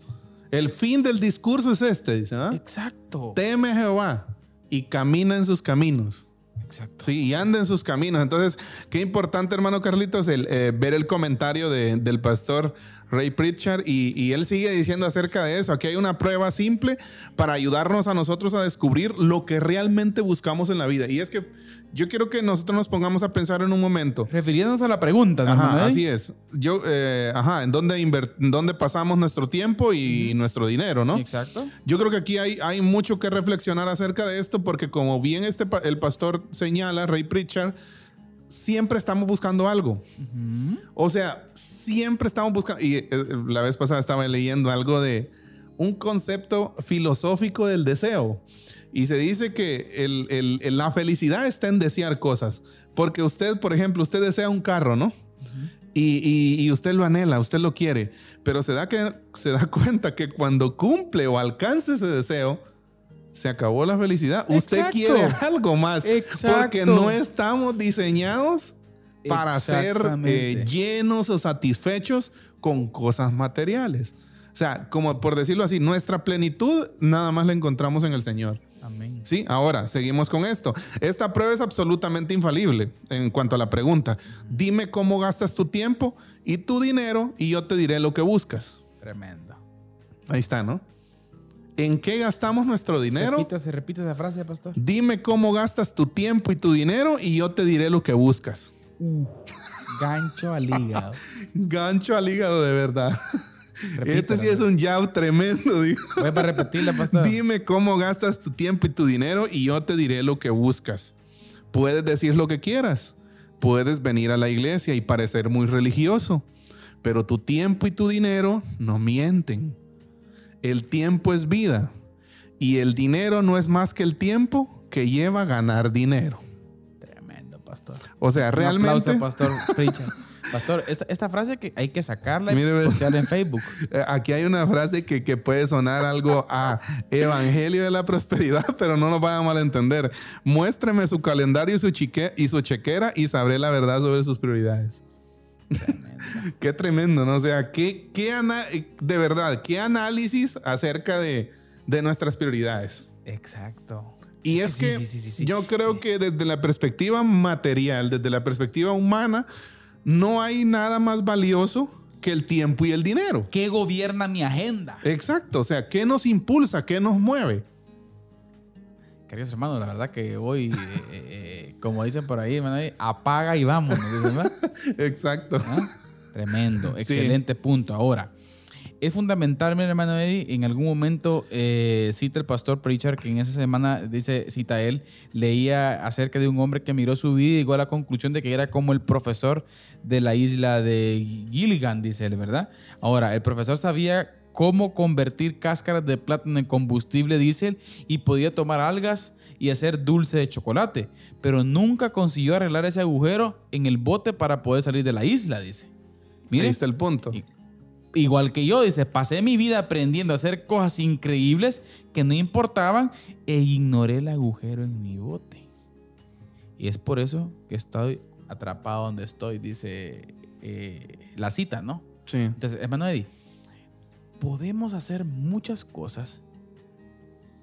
El fin del discurso es este, dice, ¿ah? Exacto. Teme a Jehová y camina en sus caminos. Exacto. Sí, y anda en sus caminos. Entonces, qué importante, hermano Carlitos, el, eh, ver el comentario de- del pastor Ray Pritchard y, y él sigue diciendo acerca de eso. Aquí hay una prueba simple para ayudarnos a nosotros a descubrir lo que realmente buscamos en la vida. Y es que yo quiero que nosotros nos pongamos a pensar en un momento. Refiriéndonos a la pregunta, Ajá, hermano Eddie. así es. Yo, eh, ajá, ¿en dónde, en dónde pasamos nuestro tiempo y nuestro dinero, no? Exacto. Yo creo que aquí hay, hay mucho que reflexionar acerca de esto porque como bien este, el pastor señala, Ray Pritchard, siempre estamos buscando algo. O sea, siempre estamos buscando... Y eh, la vez pasada estaba leyendo algo de un concepto filosófico del deseo. Y se dice que el- la felicidad está en desear cosas. Porque usted, por ejemplo, usted desea un carro, ¿no? Y, y- y usted lo anhela, usted lo quiere, pero se da, que, se da cuenta que cuando cumple o alcanza ese deseo, se acabó la felicidad. Usted quiere algo más. Exacto. Porque no estamos diseñados para ser eh, llenos o satisfechos con cosas materiales. O sea, como por decirlo así, nuestra plenitud nada más la encontramos en el Señor. Amén. Sí, ahora seguimos con esto. Esta prueba es absolutamente infalible en cuanto a la pregunta. Dime cómo gastas tu tiempo y tu dinero y yo te diré lo que buscas. Tremendo. Ahí está, ¿no? ¿En qué gastamos nuestro dinero? Repita, se repite esa frase, pastor. Dime cómo gastas tu tiempo y tu dinero y yo te diré lo que buscas. Gancho al hígado. Gancho al hígado de verdad. Este sí es un jab tremendo, digo. Voy para repetirla, pastor. Dime cómo gastas tu tiempo y tu dinero y yo te diré lo que buscas. Puedes decir lo que quieras. Puedes venir a la iglesia y parecer muy religioso. Pero tu tiempo y tu dinero no mienten. El tiempo es vida. Y el dinero no es más que el tiempo que lleva a ganar dinero. Tremendo, pastor. O sea, Un realmente... aplauso, pastor. Pastor, esta, esta frase que hay que sacarla y Mire, postearla en Facebook. Eh, Aquí hay una frase que, que puede sonar algo a Evangelio de la Prosperidad, pero no nos vayan a malentender. Muéstreme su calendario y su, chique- y su chequera y sabré la verdad sobre sus prioridades. Qué tremendo, ¿no? O sea, qué, qué de verdad, qué análisis acerca de, de nuestras prioridades. Exacto. Y es Sí, que sí, sí, yo creo que desde la perspectiva material, desde la perspectiva humana, no hay nada más valioso que el tiempo y el dinero. ¿Qué gobierna mi agenda? Exacto, o sea, ¿qué nos impulsa? ¿Qué nos mueve? Queridos hermanos, la verdad que hoy, eh, eh, como dicen por ahí, hermano, apaga y vamos. Exacto. Tremendo, excelente punto. Ahora, es fundamental, mi hermano Eddie, en algún momento eh, cita el pastor Pritchard, que en esa semana, dice, cita él, leía acerca de un hombre que miró su vida y llegó a la conclusión de que era como el profesor de la isla de Gilligan, dice él, ¿verdad? Ahora, el profesor sabía cómo convertir cáscaras de plátano en combustible diésel y podía tomar algas y hacer dulce de chocolate, pero nunca consiguió arreglar ese agujero en el bote para poder salir de la isla, dice. Mire, Ahí está el punto. Igual que yo, dice, pasé mi vida aprendiendo a hacer cosas increíbles que no importaban e ignoré el agujero en mi bote. Y es por eso que estoy atrapado donde estoy, dice eh, la cita, ¿no? Sí. Entonces, hermano Eddie, podemos hacer muchas cosas,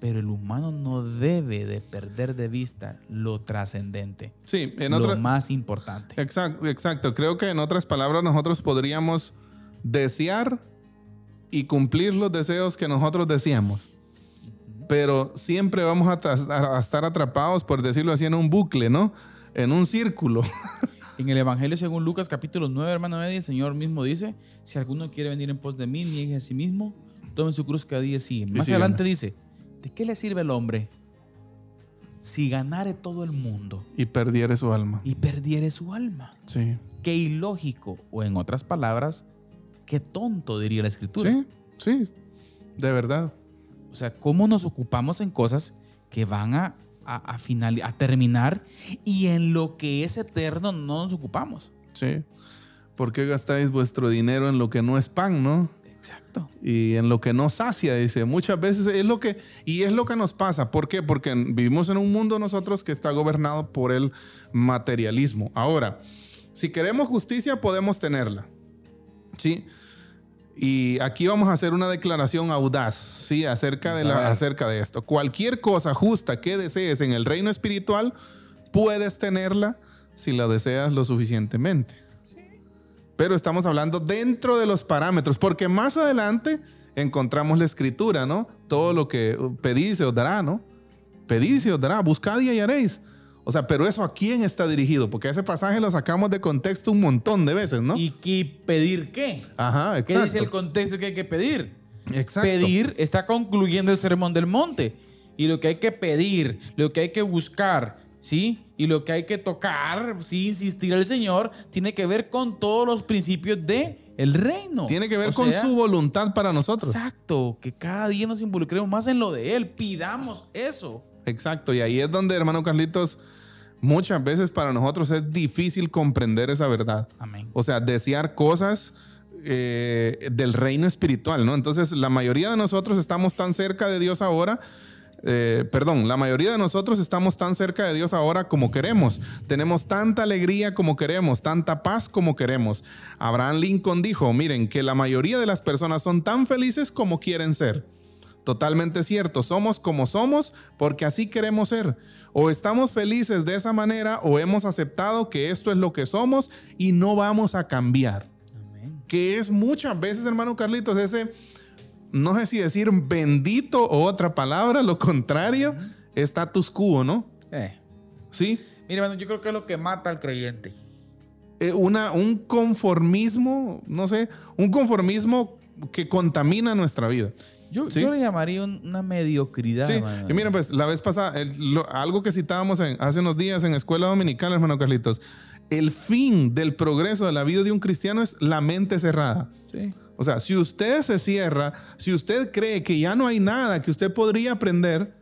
pero el humano no debe de perder de vista lo trascendente, Sí, en lo otra- más importante. Exacto, exacto. Creo que en otras palabras nosotros podríamos desear y cumplir los deseos que nosotros deseamos. Pero siempre vamos a, estar atrapados, por decirlo así, en un bucle, ¿no? En un círculo. En el Evangelio según Lucas capítulo 9, hermano Eddie, el Señor mismo dice, si alguno quiere venir en pos de mí, niegue a sí mismo, tome su cruz cada día y sigue. Más adelante dice, ¿de qué le sirve el hombre si ganare todo el mundo Y perdiere su alma. y perdiere su alma? Sí. Qué ilógico, o en otras palabras, qué tonto diría la escritura. Sí, sí. De verdad. O sea, ¿cómo nos ocupamos en cosas que van a, a, a final- a terminar y en lo que es eterno no nos ocupamos? Sí. ¿Por qué gastáis vuestro dinero en lo que no es pan, no? Exacto. y en lo que no sacia, dice. Muchas veces es lo que, y es lo que nos pasa. ¿Por qué? Porque vivimos en un mundo nosotros que está gobernado por el materialismo. Ahora, si queremos justicia, podemos tenerla. ¿Sí? Y aquí vamos a hacer una declaración audaz, ¿sí? Acerca de, la, acerca de esto. Cualquier cosa justa que desees en el reino espiritual, puedes tenerla si la deseas lo suficientemente. Pero estamos hablando dentro de los parámetros, porque más adelante encontramos la escritura, ¿no? Todo lo que pedís se os dará, ¿no? Pedís se os dará, buscad y hallaréis. O sea, pero eso a quién está dirigido? Porque ese pasaje lo sacamos de contexto un montón de veces, ¿no? ¿Y qué pedir qué? Ajá, ¿Qué exacto. dice el contexto que hay que pedir? Exacto. Pedir está concluyendo el sermón del monte. Y lo que hay que pedir, lo que hay que buscar, ¿sí? Y lo que hay que tocar, sí, insistir al Señor, tiene que ver con todos los principios de el reino. Tiene que ver O con sea, su voluntad para nosotros. Exacto, que cada día nos involucremos más en lo de Él, pidamos eso. Exacto. Y ahí es donde, hermano Carlitos, muchas veces para nosotros es difícil comprender esa verdad. Amén. O sea, desear cosas eh, del reino espiritual, ¿no? Entonces, la mayoría de nosotros estamos tan cerca de Dios ahora. Eh, perdón, la mayoría de nosotros estamos tan cerca de Dios ahora como queremos. Tenemos tanta alegría como queremos, tanta paz como queremos. Abraham Lincoln dijo, miren, que la mayoría de las personas son tan felices como quieren ser. Totalmente cierto, somos como somos porque así queremos ser. O estamos felices de esa manera o hemos aceptado que esto es lo que somos y no vamos a cambiar. Amén. Que es muchas veces, hermano Carlitos, ese, no sé si decir bendito o otra palabra, lo contrario, status quo, ¿no? Eh. Sí. Mira, yo creo que es lo que mata al creyente. Eh, una, un conformismo, no sé, un conformismo que contamina nuestra vida. Yo, Sí. yo le llamaría un- una mediocridad. Sí, y miren, pues la vez pasada, el- lo- algo que citábamos en- hace unos días en Escuela Dominical, hermano Carlitos, el fin del progreso de la vida de un cristiano es la mente cerrada. Sí. O sea, si usted se cierra, si usted cree que ya no hay nada que usted podría aprender,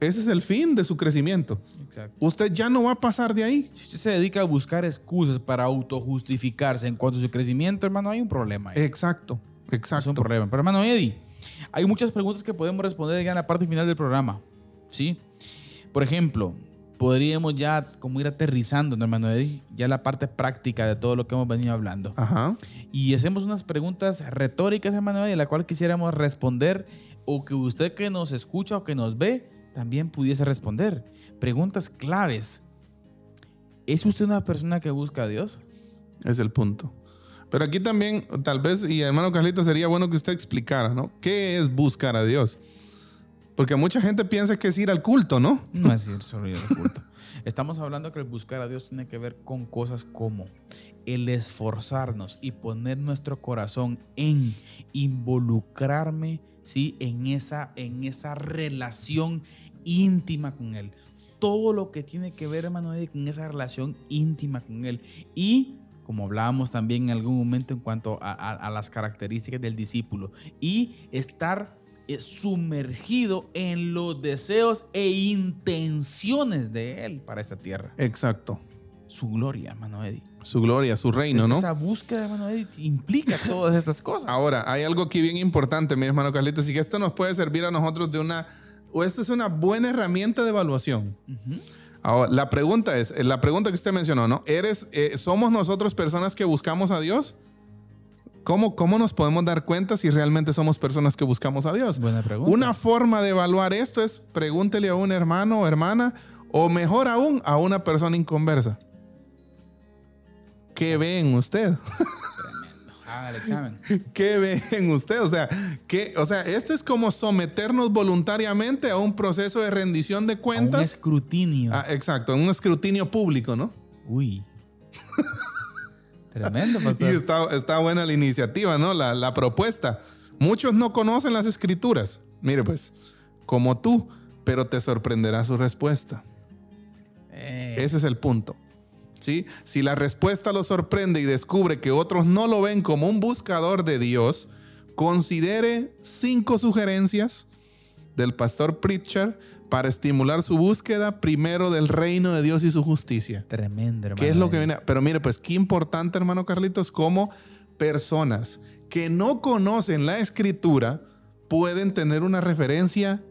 ese es el fin de su crecimiento. Exacto. Usted ya no va a pasar de ahí. Si usted se dedica a buscar excusas para autojustificarse en cuanto a su crecimiento, hermano, hay un problema. ahí. Exacto, Es un exacto. problema. Pero hermano Eddie, hay muchas preguntas que podemos responder ya en la parte final del programa. ¿Sí? Por ejemplo, podríamos ya como ir aterrizando, ¿no, hermano Eddie, ya la parte práctica de todo lo que hemos venido hablando. Ajá. Y hacemos unas preguntas retóricas, hermano Eddie, la cual quisiéramos responder o que usted que nos escucha o que nos ve también pudiese responder. Preguntas claves. ¿Es usted una persona que busca a Dios? Es el punto. Pero aquí también, tal vez, y hermano Carlito, sería bueno que usted explicara, ¿no? ¿Qué es buscar a Dios? Porque mucha gente piensa que es ir al culto, ¿no? No es ir solo ir al culto. Estamos hablando que el buscar a Dios tiene que ver con cosas como el esforzarnos y poner nuestro corazón en involucrarme, ¿sí? En esa, en esa relación íntima con Él. Todo lo que tiene que ver, hermano, con esa relación íntima con Él. Y como hablábamos también en algún momento en cuanto a, las características del discípulo, y estar sumergido en los deseos e intenciones de Él para esta tierra. Exacto. Su gloria, hermano Eddie. Su gloria, su reino, ¿no? Esa búsqueda, hermano Eddie, implica todas estas cosas. Ahora, hay algo aquí bien importante, mi hermano Carlitos, y que esto nos puede servir a nosotros de una, o esta es una buena herramienta de evaluación. Ahora, la pregunta es, eh, la pregunta que usted mencionó, ¿no? ¿Eres, eh, ¿Somos nosotros personas que buscamos a Dios? ¿Cómo, ¿Cómo nos podemos dar cuenta si realmente somos personas que buscamos a Dios? Buena pregunta. Una forma de evaluar esto es pregúntele a un hermano o hermana, o mejor aún, a una persona inconversa. ¿Qué ve en usted? Haga el examen. ¿Qué ve en usted? O sea, ¿qué, o sea, esto es como someternos voluntariamente a un proceso de rendición de A un cuentas. escrutinio. Ah, exacto, un escrutinio público, ¿no? Uy. Tremendo, Y está, está buena la iniciativa, ¿no? La, la propuesta. Muchos no conocen las escrituras. Mire, pues, como tú, pero te sorprenderá su respuesta. Eh, Ese es el punto. ¿Sí? Si la respuesta lo sorprende y descubre que otros no lo ven como un buscador de Dios, considere cinco sugerencias del pastor Pritchard para estimular su búsqueda primero del reino de Dios y su justicia. tremendo, hermano. ¿Qué es lo que viene? Pero mire, pues qué importante, hermano Carlitos, cómo personas que no conocen la escritura pueden tener una referencia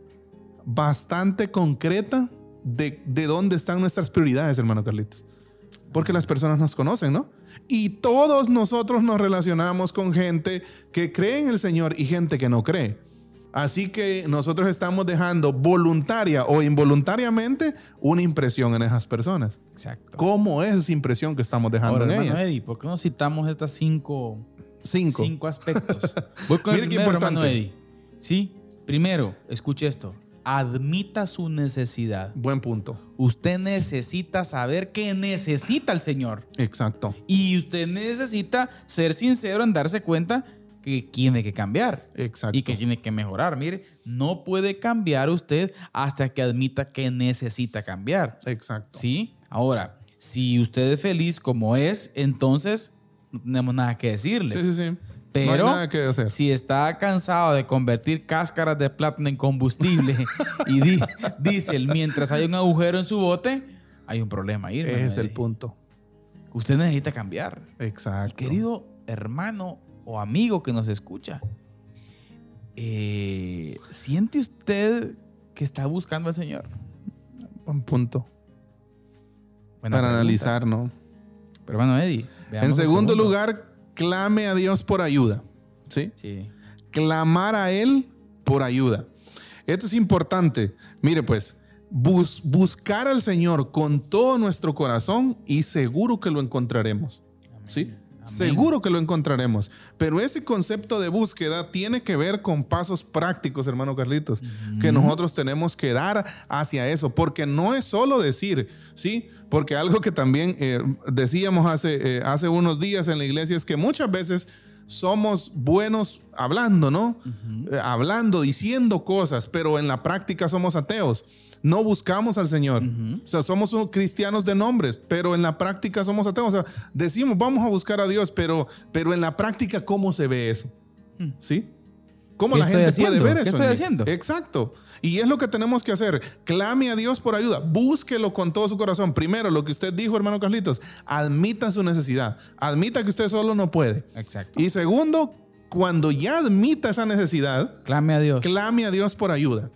bastante concreta de, de dónde están nuestras prioridades, hermano Carlitos. Porque las personas nos conocen, ¿no? Y todos nosotros nos relacionamos con gente que cree en el Señor y gente que no cree. Así que nosotros estamos dejando voluntaria o involuntariamente una impresión en esas personas. Exacto. ¿Cómo es esa impresión que estamos dejando Ahora, en ellas? Eddie, ¿por qué no citamos estas cinco, Cinco. cinco aspectos? Voy con el Mire qué primero, importante. Eddie. Sí, primero, escuche esto. admita su necesidad. Buen punto. Usted necesita saber que necesita al Señor. Exacto. Y usted necesita ser sincero en darse cuenta que tiene que cambiar. Exacto. Y que tiene que mejorar. Mire, no puede cambiar usted hasta que admita que necesita cambiar. Exacto. ¿Sí? Ahora, si usted es feliz como es, entonces no tenemos nada que decirle. Sí, sí, sí. Pero no hay nada que hacer. si está cansado de convertir cáscaras de plátano en combustible y di- diésel mientras hay un agujero en su bote, hay un problema ahí. Ese es el punto. Usted necesita cambiar. Exacto. Querido hermano o amigo que nos escucha, eh, ¿siente usted que está buscando al Señor? Buen punto. Buena Para pregunta. analizar, ¿no? Pero hermano Eddie, En segundo lugar, clame a Dios por ayuda. ¿Sí? Sí. clamar a Él por ayuda. Esto es importante. Mire, pues, bus- buscar al Señor con todo nuestro corazón y seguro que lo encontraremos. ¿Sí? Seguro que lo encontraremos. Pero ese concepto de búsqueda tiene que ver con pasos prácticos, hermano Carlitos, que nosotros tenemos que dar hacia eso, porque no es solo decir, ¿sí? Porque algo que también eh, decíamos hace, eh, hace unos días en la iglesia es que muchas veces somos buenos hablando, ¿no? Eh, hablando, diciendo cosas, pero en la práctica somos ateos. No buscamos al Señor. O sea, somos cristianos de nombres, pero en la práctica somos ateos. O sea, decimos, vamos a buscar a Dios, pero, pero en la práctica, ¿cómo se ve eso? ¿Sí? ¿Cómo ¿Qué la gente haciendo? puede ver ¿Qué eso? estoy haciendo? Exacto. Y es lo que tenemos que hacer. Clame a Dios por ayuda. Búsquelo con todo su corazón. Primero, lo que usted dijo, hermano Carlitos, admita su necesidad. Admita que usted solo no puede. Exacto. Y segundo, cuando ya admita esa necesidad, Clame a Dios. clame a Dios por ayuda.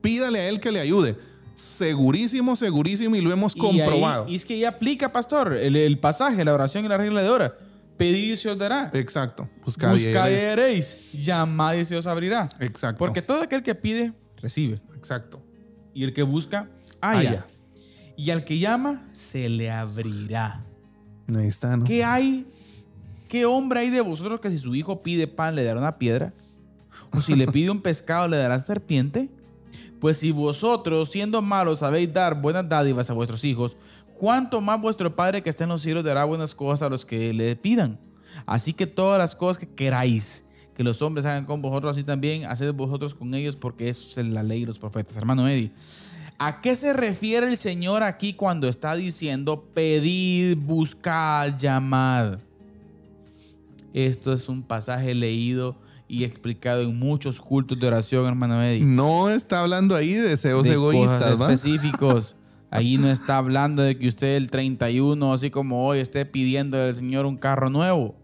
Pídale a Él que le ayude. Segurísimo, segurísimo y lo hemos Y ahí- comprobado. Y, es que ya aplica, pastor, el, el pasaje, la oración y la regla de hora. Pedid y se os dará. Exacto. Buscad Buscad y haréis. Llamad y se os abrirá. Exacto. Porque todo aquel que pide, recibe. Exacto. Y el que busca. Halla. Y al que llama, se le abrirá. Ahí está, ¿no? ¿Qué hay? ¿Qué hombre hay de vosotros que si su hijo pide pan le dará una piedra? ¿O si le pide un pescado le dará serpiente? Pues si vosotros, siendo malos, sabéis dar buenas dádivas a vuestros hijos, ¿cuánto más vuestro Padre que está en los cielos dará buenas cosas a los que le pidan? Así que todas las cosas que queráis que los hombres hagan con vosotros, así también haced vosotros con ellos, porque eso es la ley y los profetas. Hermano Eddie, ¿a qué se refiere el Señor aquí cuando está diciendo pedid, buscad, llamad? Esto es un pasaje leído y explicado en muchos cultos de oración, hermano Eddie. No está hablando ahí de deseos de egoístas, cosas específicos. Ahí no está hablando de que usted el 31, así como hoy, esté pidiendo al Señor un carro nuevo.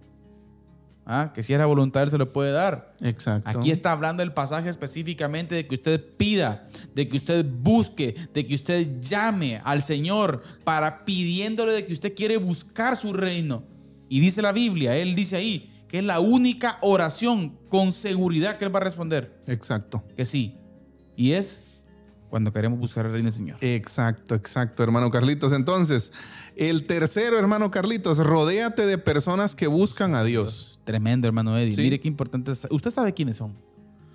Ah, que si era voluntad, Él se lo puede dar. Exacto. Aquí está hablando el pasaje específicamente de que usted pida, de que usted busque, de que usted llame al Señor para pidiéndole de que usted quiere buscar su reino. Y dice la Biblia, Él dice ahí que es la única oración con seguridad que Él va a responder. Exacto. Que sí. Y es cuando queremos buscar el reino del Señor. Exacto, exacto, hermano Carlitos. Entonces, el tercero, hermano Carlitos, rodéate de personas que buscan a Dios. Tremendo, hermano Eddie. Sí. Mire qué importante es. Usted sabe quiénes son.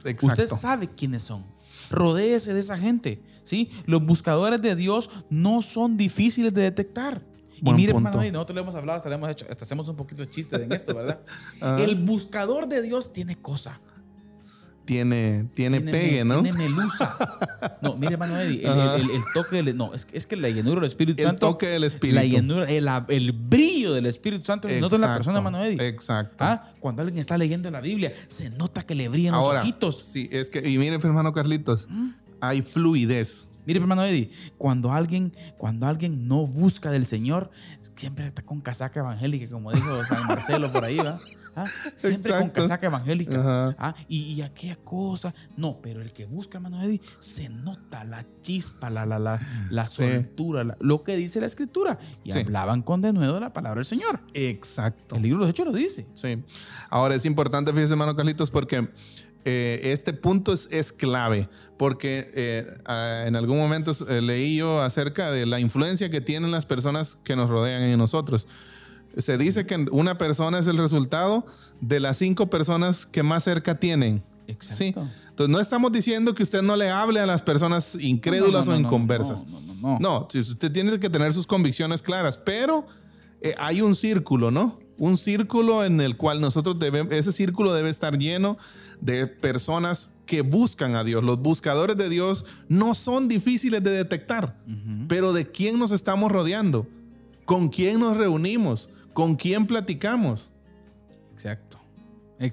Exacto. Usted sabe quiénes son. Rodéese de esa gente. ¿sí? Los buscadores de Dios no son difíciles de detectar. Y Buen mire, punto. hermano, Eddie, nosotros le hemos hablado, hasta, le hemos hecho, hasta hacemos un poquito de chiste en esto, ¿verdad? El buscador de Dios tiene cosa. Tiene, tiene, Tiene, pegue, me- ¿no? Tiene melusa. No, mire, hermano Eddie, el, el- el- el toque del. No, es, que- es que la llenura del Espíritu El Santo. toque del Espíritu. La llenura, el, el brillo del Espíritu Santo se nota en la persona, hermano Eddie. Exacto. Ah, Cuando alguien está leyendo la Biblia, se nota que le brillan Ahora, los ojitos. sí, es que, y mire, hermano Carlitos, hay fluidez. Mire, hermano Eddie, cuando alguien, cuando alguien no busca del Señor, siempre está con casaca evangélica, como dijo San Marcelo por ahí, ¿va? Ah, Siempre con casaca evangélica. Ah, y, y aquella cosa. No, pero el que busca, hermano Eddie, se nota la chispa, la, la, la, la soltura, la- lo que dice la escritura. Y Sí. hablaban con de la palabra del Señor. Exacto. El libro de los Hechos lo dice. Sí. Ahora es importante, fíjese, hermano Carlitos, porque eh, este punto es, es clave. Porque eh, en algún momento eh, leí yo acerca de la influencia que tienen las personas que nos rodean en nosotros. Se dice que una persona es el resultado de las cinco personas que más cerca tienen Exacto. ¿sí? Entonces no estamos diciendo que usted no le hable a las personas incrédulas No, no, no, o inconversas. no, no, no, no. Usted tiene que tener sus convicciones claras, pero eh, hay un círculo, ¿no? Un círculo en el cual nosotros debemos, ese círculo debe estar lleno de personas que buscan a Dios. Los buscadores de Dios no son difíciles de detectar, pero ¿de quién nos estamos rodeando? ¿Con quién nos reunimos? ¿Con quién platicamos? Exacto.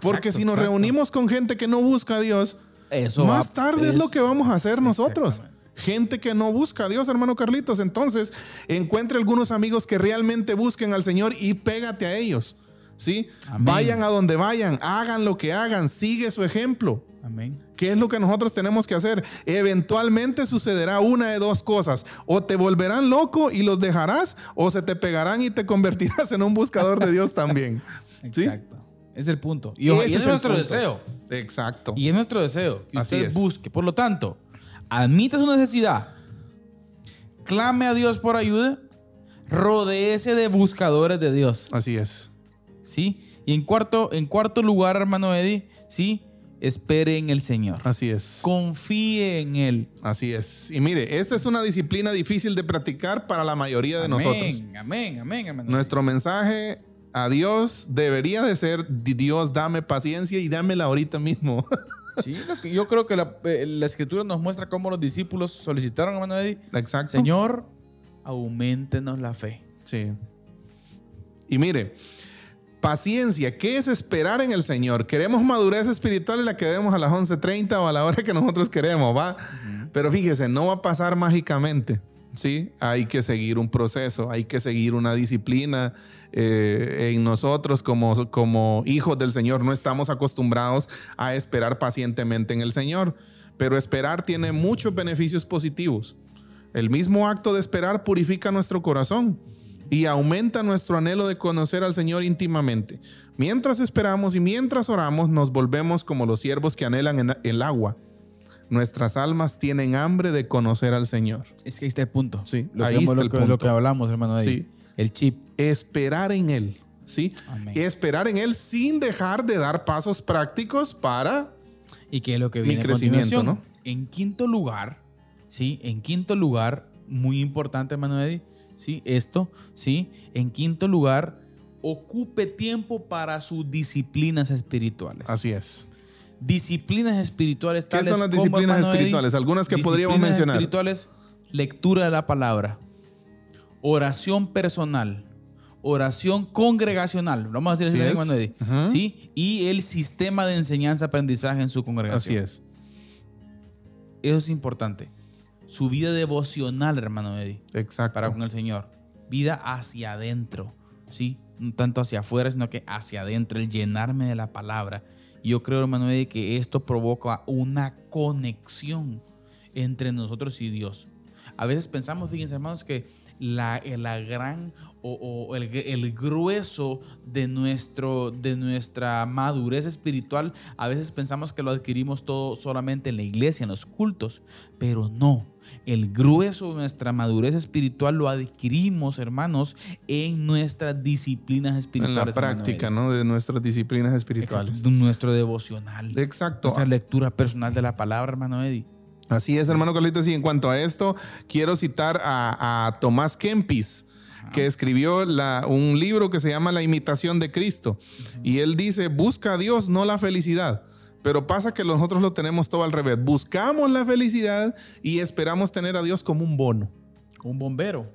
Porque Exacto, si nos exacto. reunimos con gente que no busca a Dios, Eso más tarde es, lo que vamos a hacer nosotros. Gente que no busca a Dios, hermano Carlitos. Entonces, encuentre algunos amigos que realmente busquen al Señor y pégate a ellos. ¿Sí? Amén. Vayan a donde vayan, hagan lo que hagan, sigue su ejemplo. Amén. ¿Qué es lo que nosotros tenemos que hacer? Eventualmente sucederá una de dos cosas. O te volverán loco y los dejarás, o se te pegarán y te convertirás en un buscador de Dios también. ¿Sí? Exacto. Es el punto. Y, es, nuestro punto. deseo. Exacto. Y es nuestro deseo que Así usted es. busque. Por lo tanto, admita su necesidad. Clame a Dios por ayuda. Rodéese de buscadores de Dios. Así es. ¿Sí? Y en cuarto, en cuarto lugar, hermano Eddie, ¿sí? Espere en el Señor. Así es. Confíe en Él. Así es. Y mire, esta es una disciplina difícil de practicar para la mayoría de amén, nosotros. Amén, amén, amén. Nuestro mensaje a Dios debería de ser, Dios, dame paciencia y dámela ahorita mismo. Sí, yo creo que la, eh, la escritura nos muestra cómo los discípulos solicitaron, hermano Eddie, Exacto. Señor, aumentenos la fe. Sí. Y mire, paciencia, ¿qué es esperar en el Señor? Queremos madurez espiritual y la que demos a las 11.30 o a la hora que nosotros queremos, ¿va? Pero fíjese, no va a pasar mágicamente. Sí, hay que seguir un proceso, hay que seguir una disciplina eh, en nosotros como, como hijos del Señor. No estamos acostumbrados a esperar pacientemente en el Señor, pero esperar tiene muchos beneficios positivos. El mismo acto de esperar purifica nuestro corazón y aumenta nuestro anhelo de conocer al Señor íntimamente. Mientras esperamos y mientras oramos, nos volvemos como los siervos que anhelan en el agua. Nuestras almas tienen hambre de conocer al Señor. Es que ahí está el punto. Sí, lo ahí que, está lo el que- lo punto. que hablamos, hermano Eddie. Sí. El chip. Esperar en Él, ¿sí? Amén. Esperar en Él sin dejar de dar pasos prácticos para... Y que es lo que Mi viene a crecimiento. ¿no? En quinto lugar, ¿sí? En quinto lugar, muy importante, hermano Eddie, ¿sí? Esto, ¿sí? En quinto lugar, ocupe tiempo para sus disciplinas espirituales. Así es. Disciplinas espirituales ¿Qué tales son las como, disciplinas hermano Eddie, espirituales? Algunas que podríamos disciplinas mencionar. espirituales, lectura de la palabra, oración personal, oración congregacional, vamos a decir así, hermano Eddie. ¿sí? Y el sistema de enseñanza-aprendizaje en su congregación. Así es. Eso es importante. Su vida devocional, hermano Eddie, Exacto. para con el Señor. Vida hacia adentro, ¿sí? No tanto hacia afuera, sino que hacia adentro, el llenarme de la palabra. Y yo creo, hermano Eddie, que esto provoca una conexión entre nosotros y Dios. A veces pensamos, fíjense, hermanos, que la, la gran o, o el, el grueso de, nuestro, de nuestra madurez espiritual, a veces pensamos que lo adquirimos todo solamente en la iglesia, en los cultos, pero no. El grueso de nuestra madurez espiritual lo adquirimos, hermanos, en nuestras disciplinas En espirituales. la hermano práctica. ¿no? De nuestras disciplinas Exacto, espirituales. de nuestro devocional. Exacto. Nuestra lectura personal de la palabra, hermano Eddie. Así es, hermano Carlitos. Y en cuanto a esto, quiero citar a, a Tomás Kempis, que escribió la- un libro que se llama La imitación de Cristo. Y él dice, busca a Dios, no la felicidad. Pero pasa que nosotros lo tenemos todo al revés. Buscamos la felicidad y esperamos tener a Dios como un bono. Un bombero.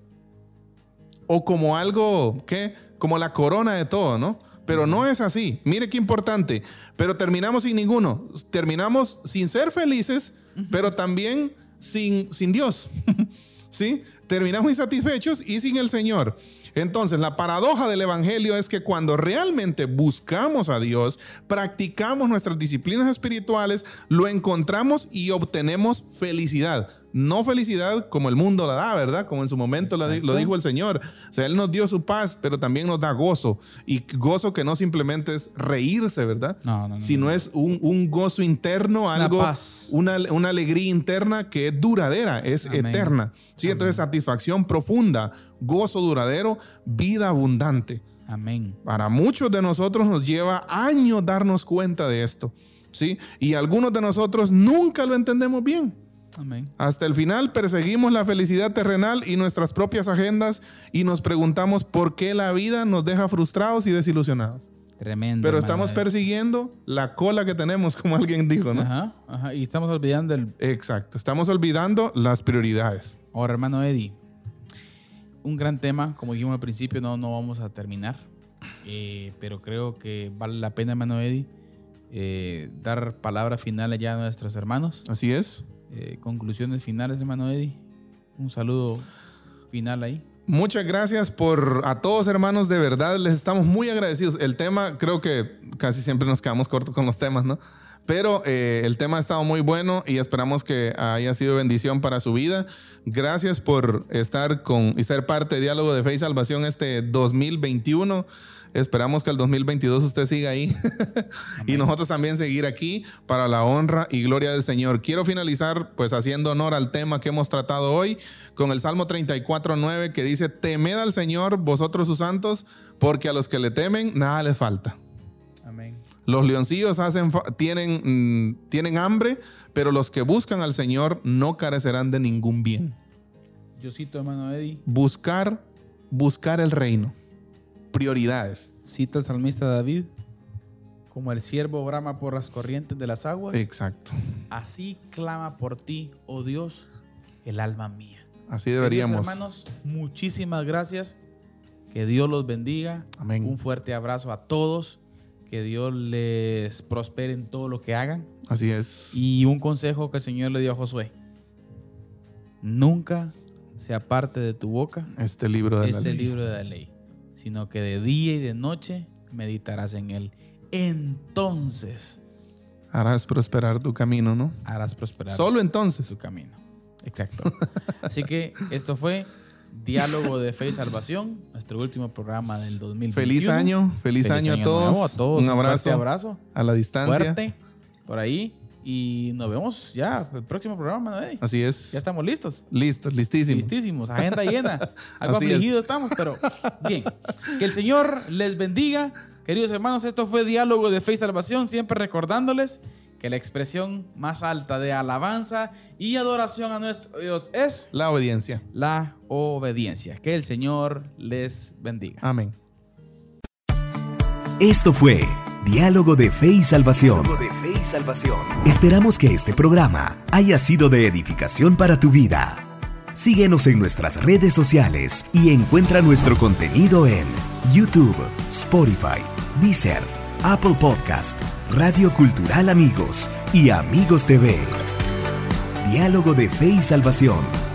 O como algo, ¿qué? Como la corona de todo, ¿no? Pero no es así. Mire qué importante. Pero terminamos sin ninguno. Terminamos sin ser felices, pero también sin, sin Dios. ¿Sí? Terminamos insatisfechos y sin el Señor. Entonces, la paradoja del Evangelio es que cuando realmente buscamos a Dios, practicamos nuestras disciplinas espirituales, lo encontramos y obtenemos felicidad. No felicidad como el mundo la da, ¿verdad? Como en su momento la lo dijo el Señor. O sea, Él nos dio su paz, pero también nos da gozo. Y gozo que no simplemente es reírse, ¿verdad? No, no, no, Sino no. es un, un gozo interno, Es una algo, paz. Una, una alegría interna que es duradera, es Amén. eterna. Sí, entonces satisfacción profunda, gozo duradero, vida abundante. Amén. Para muchos de nosotros nos lleva años darnos cuenta de esto. ¿sí? Y algunos de nosotros nunca lo entendemos bien. Amén. Hasta el final perseguimos la felicidad terrenal y nuestras propias agendas y nos preguntamos por qué la vida nos deja frustrados y desilusionados. Tremendo. Pero estamos Eddie. persiguiendo la cola que tenemos, como alguien dijo, ¿no? Ajá, ajá. Y estamos olvidando el. Exacto. Estamos olvidando las prioridades. Ahora, hermano Eddie, un gran tema, como dijimos al principio, no, no vamos a terminar. Eh, pero creo que vale la pena, hermano Eddie, eh, dar palabras finales ya a nuestros hermanos. Así es. Eh, conclusiones finales, hermano Eddie. Un saludo final ahí. Muchas gracias por a todos hermanos, de verdad les estamos muy agradecidos. El tema, creo que casi siempre nos quedamos cortos con los temas, ¿no? Pero eh, el tema ha estado muy bueno y esperamos que haya sido bendición para su vida. Gracias por estar con y ser parte de Diálogo de Fe y Salvación este 2021. Esperamos que el 2022 usted siga ahí y nosotros también seguir aquí para la honra y gloria del Señor. Quiero finalizar pues haciendo honor al tema que hemos tratado hoy con el Salmo 34.9 que dice, temed al Señor vosotros sus santos, porque a los que le temen nada les falta. Amén. Los leoncillos hacen, tienen, mm, tienen hambre, pero los que buscan al Señor no carecerán de ningún bien. Yo cito, hermano Eddie, Buscar, buscar el reino. Prioridades. cito al salmista David, como el siervo brama por las corrientes de las aguas, Exacto. así clama por ti, oh Dios, el alma mía. Así Queridos deberíamos. hermanos, muchísimas gracias. Que Dios los bendiga. Amén. Un fuerte abrazo a todos. Que Dios les prospere en todo lo que hagan. Así es. Y un consejo que el Señor le dio a Josué. Nunca se aparte de tu boca Este libro de la este ley. libro de la ley, sino que de día y de noche meditarás en él. Entonces Harás prosperar tu camino, ¿no? harás prosperar Solo entonces. tu camino. Exacto. Así que esto fue Diálogo de Fe y Salvación, nuestro último programa del 2021. Feliz año, feliz, año, a, todos. nuevo a todos. Un fuerte abrazo, abrazo. a la distancia. Fuerte. Por ahí. Y nos vemos ya el próximo programa. Eddie? Así es. Ya estamos listos. Listos, listísimos. Listísimos, agenda llena. Algo Así es. estamos, pero bien. Que el Señor les bendiga. Queridos hermanos, esto fue Diálogo de Fe y Salvación, siempre recordándoles que la expresión más alta de alabanza y adoración a nuestro Dios es La obediencia. la obediencia. Que el Señor les bendiga. Amén. Esto fue Diálogo de Fe Salvación. Esperamos que este programa haya sido de edificación para tu vida. Síguenos en nuestras redes sociales y encuentra nuestro contenido en YouTube, Spotify, Deezer, Apple Podcast, Radio Cultural Amigos y Amigos TV. Diálogo de Fe y Salvación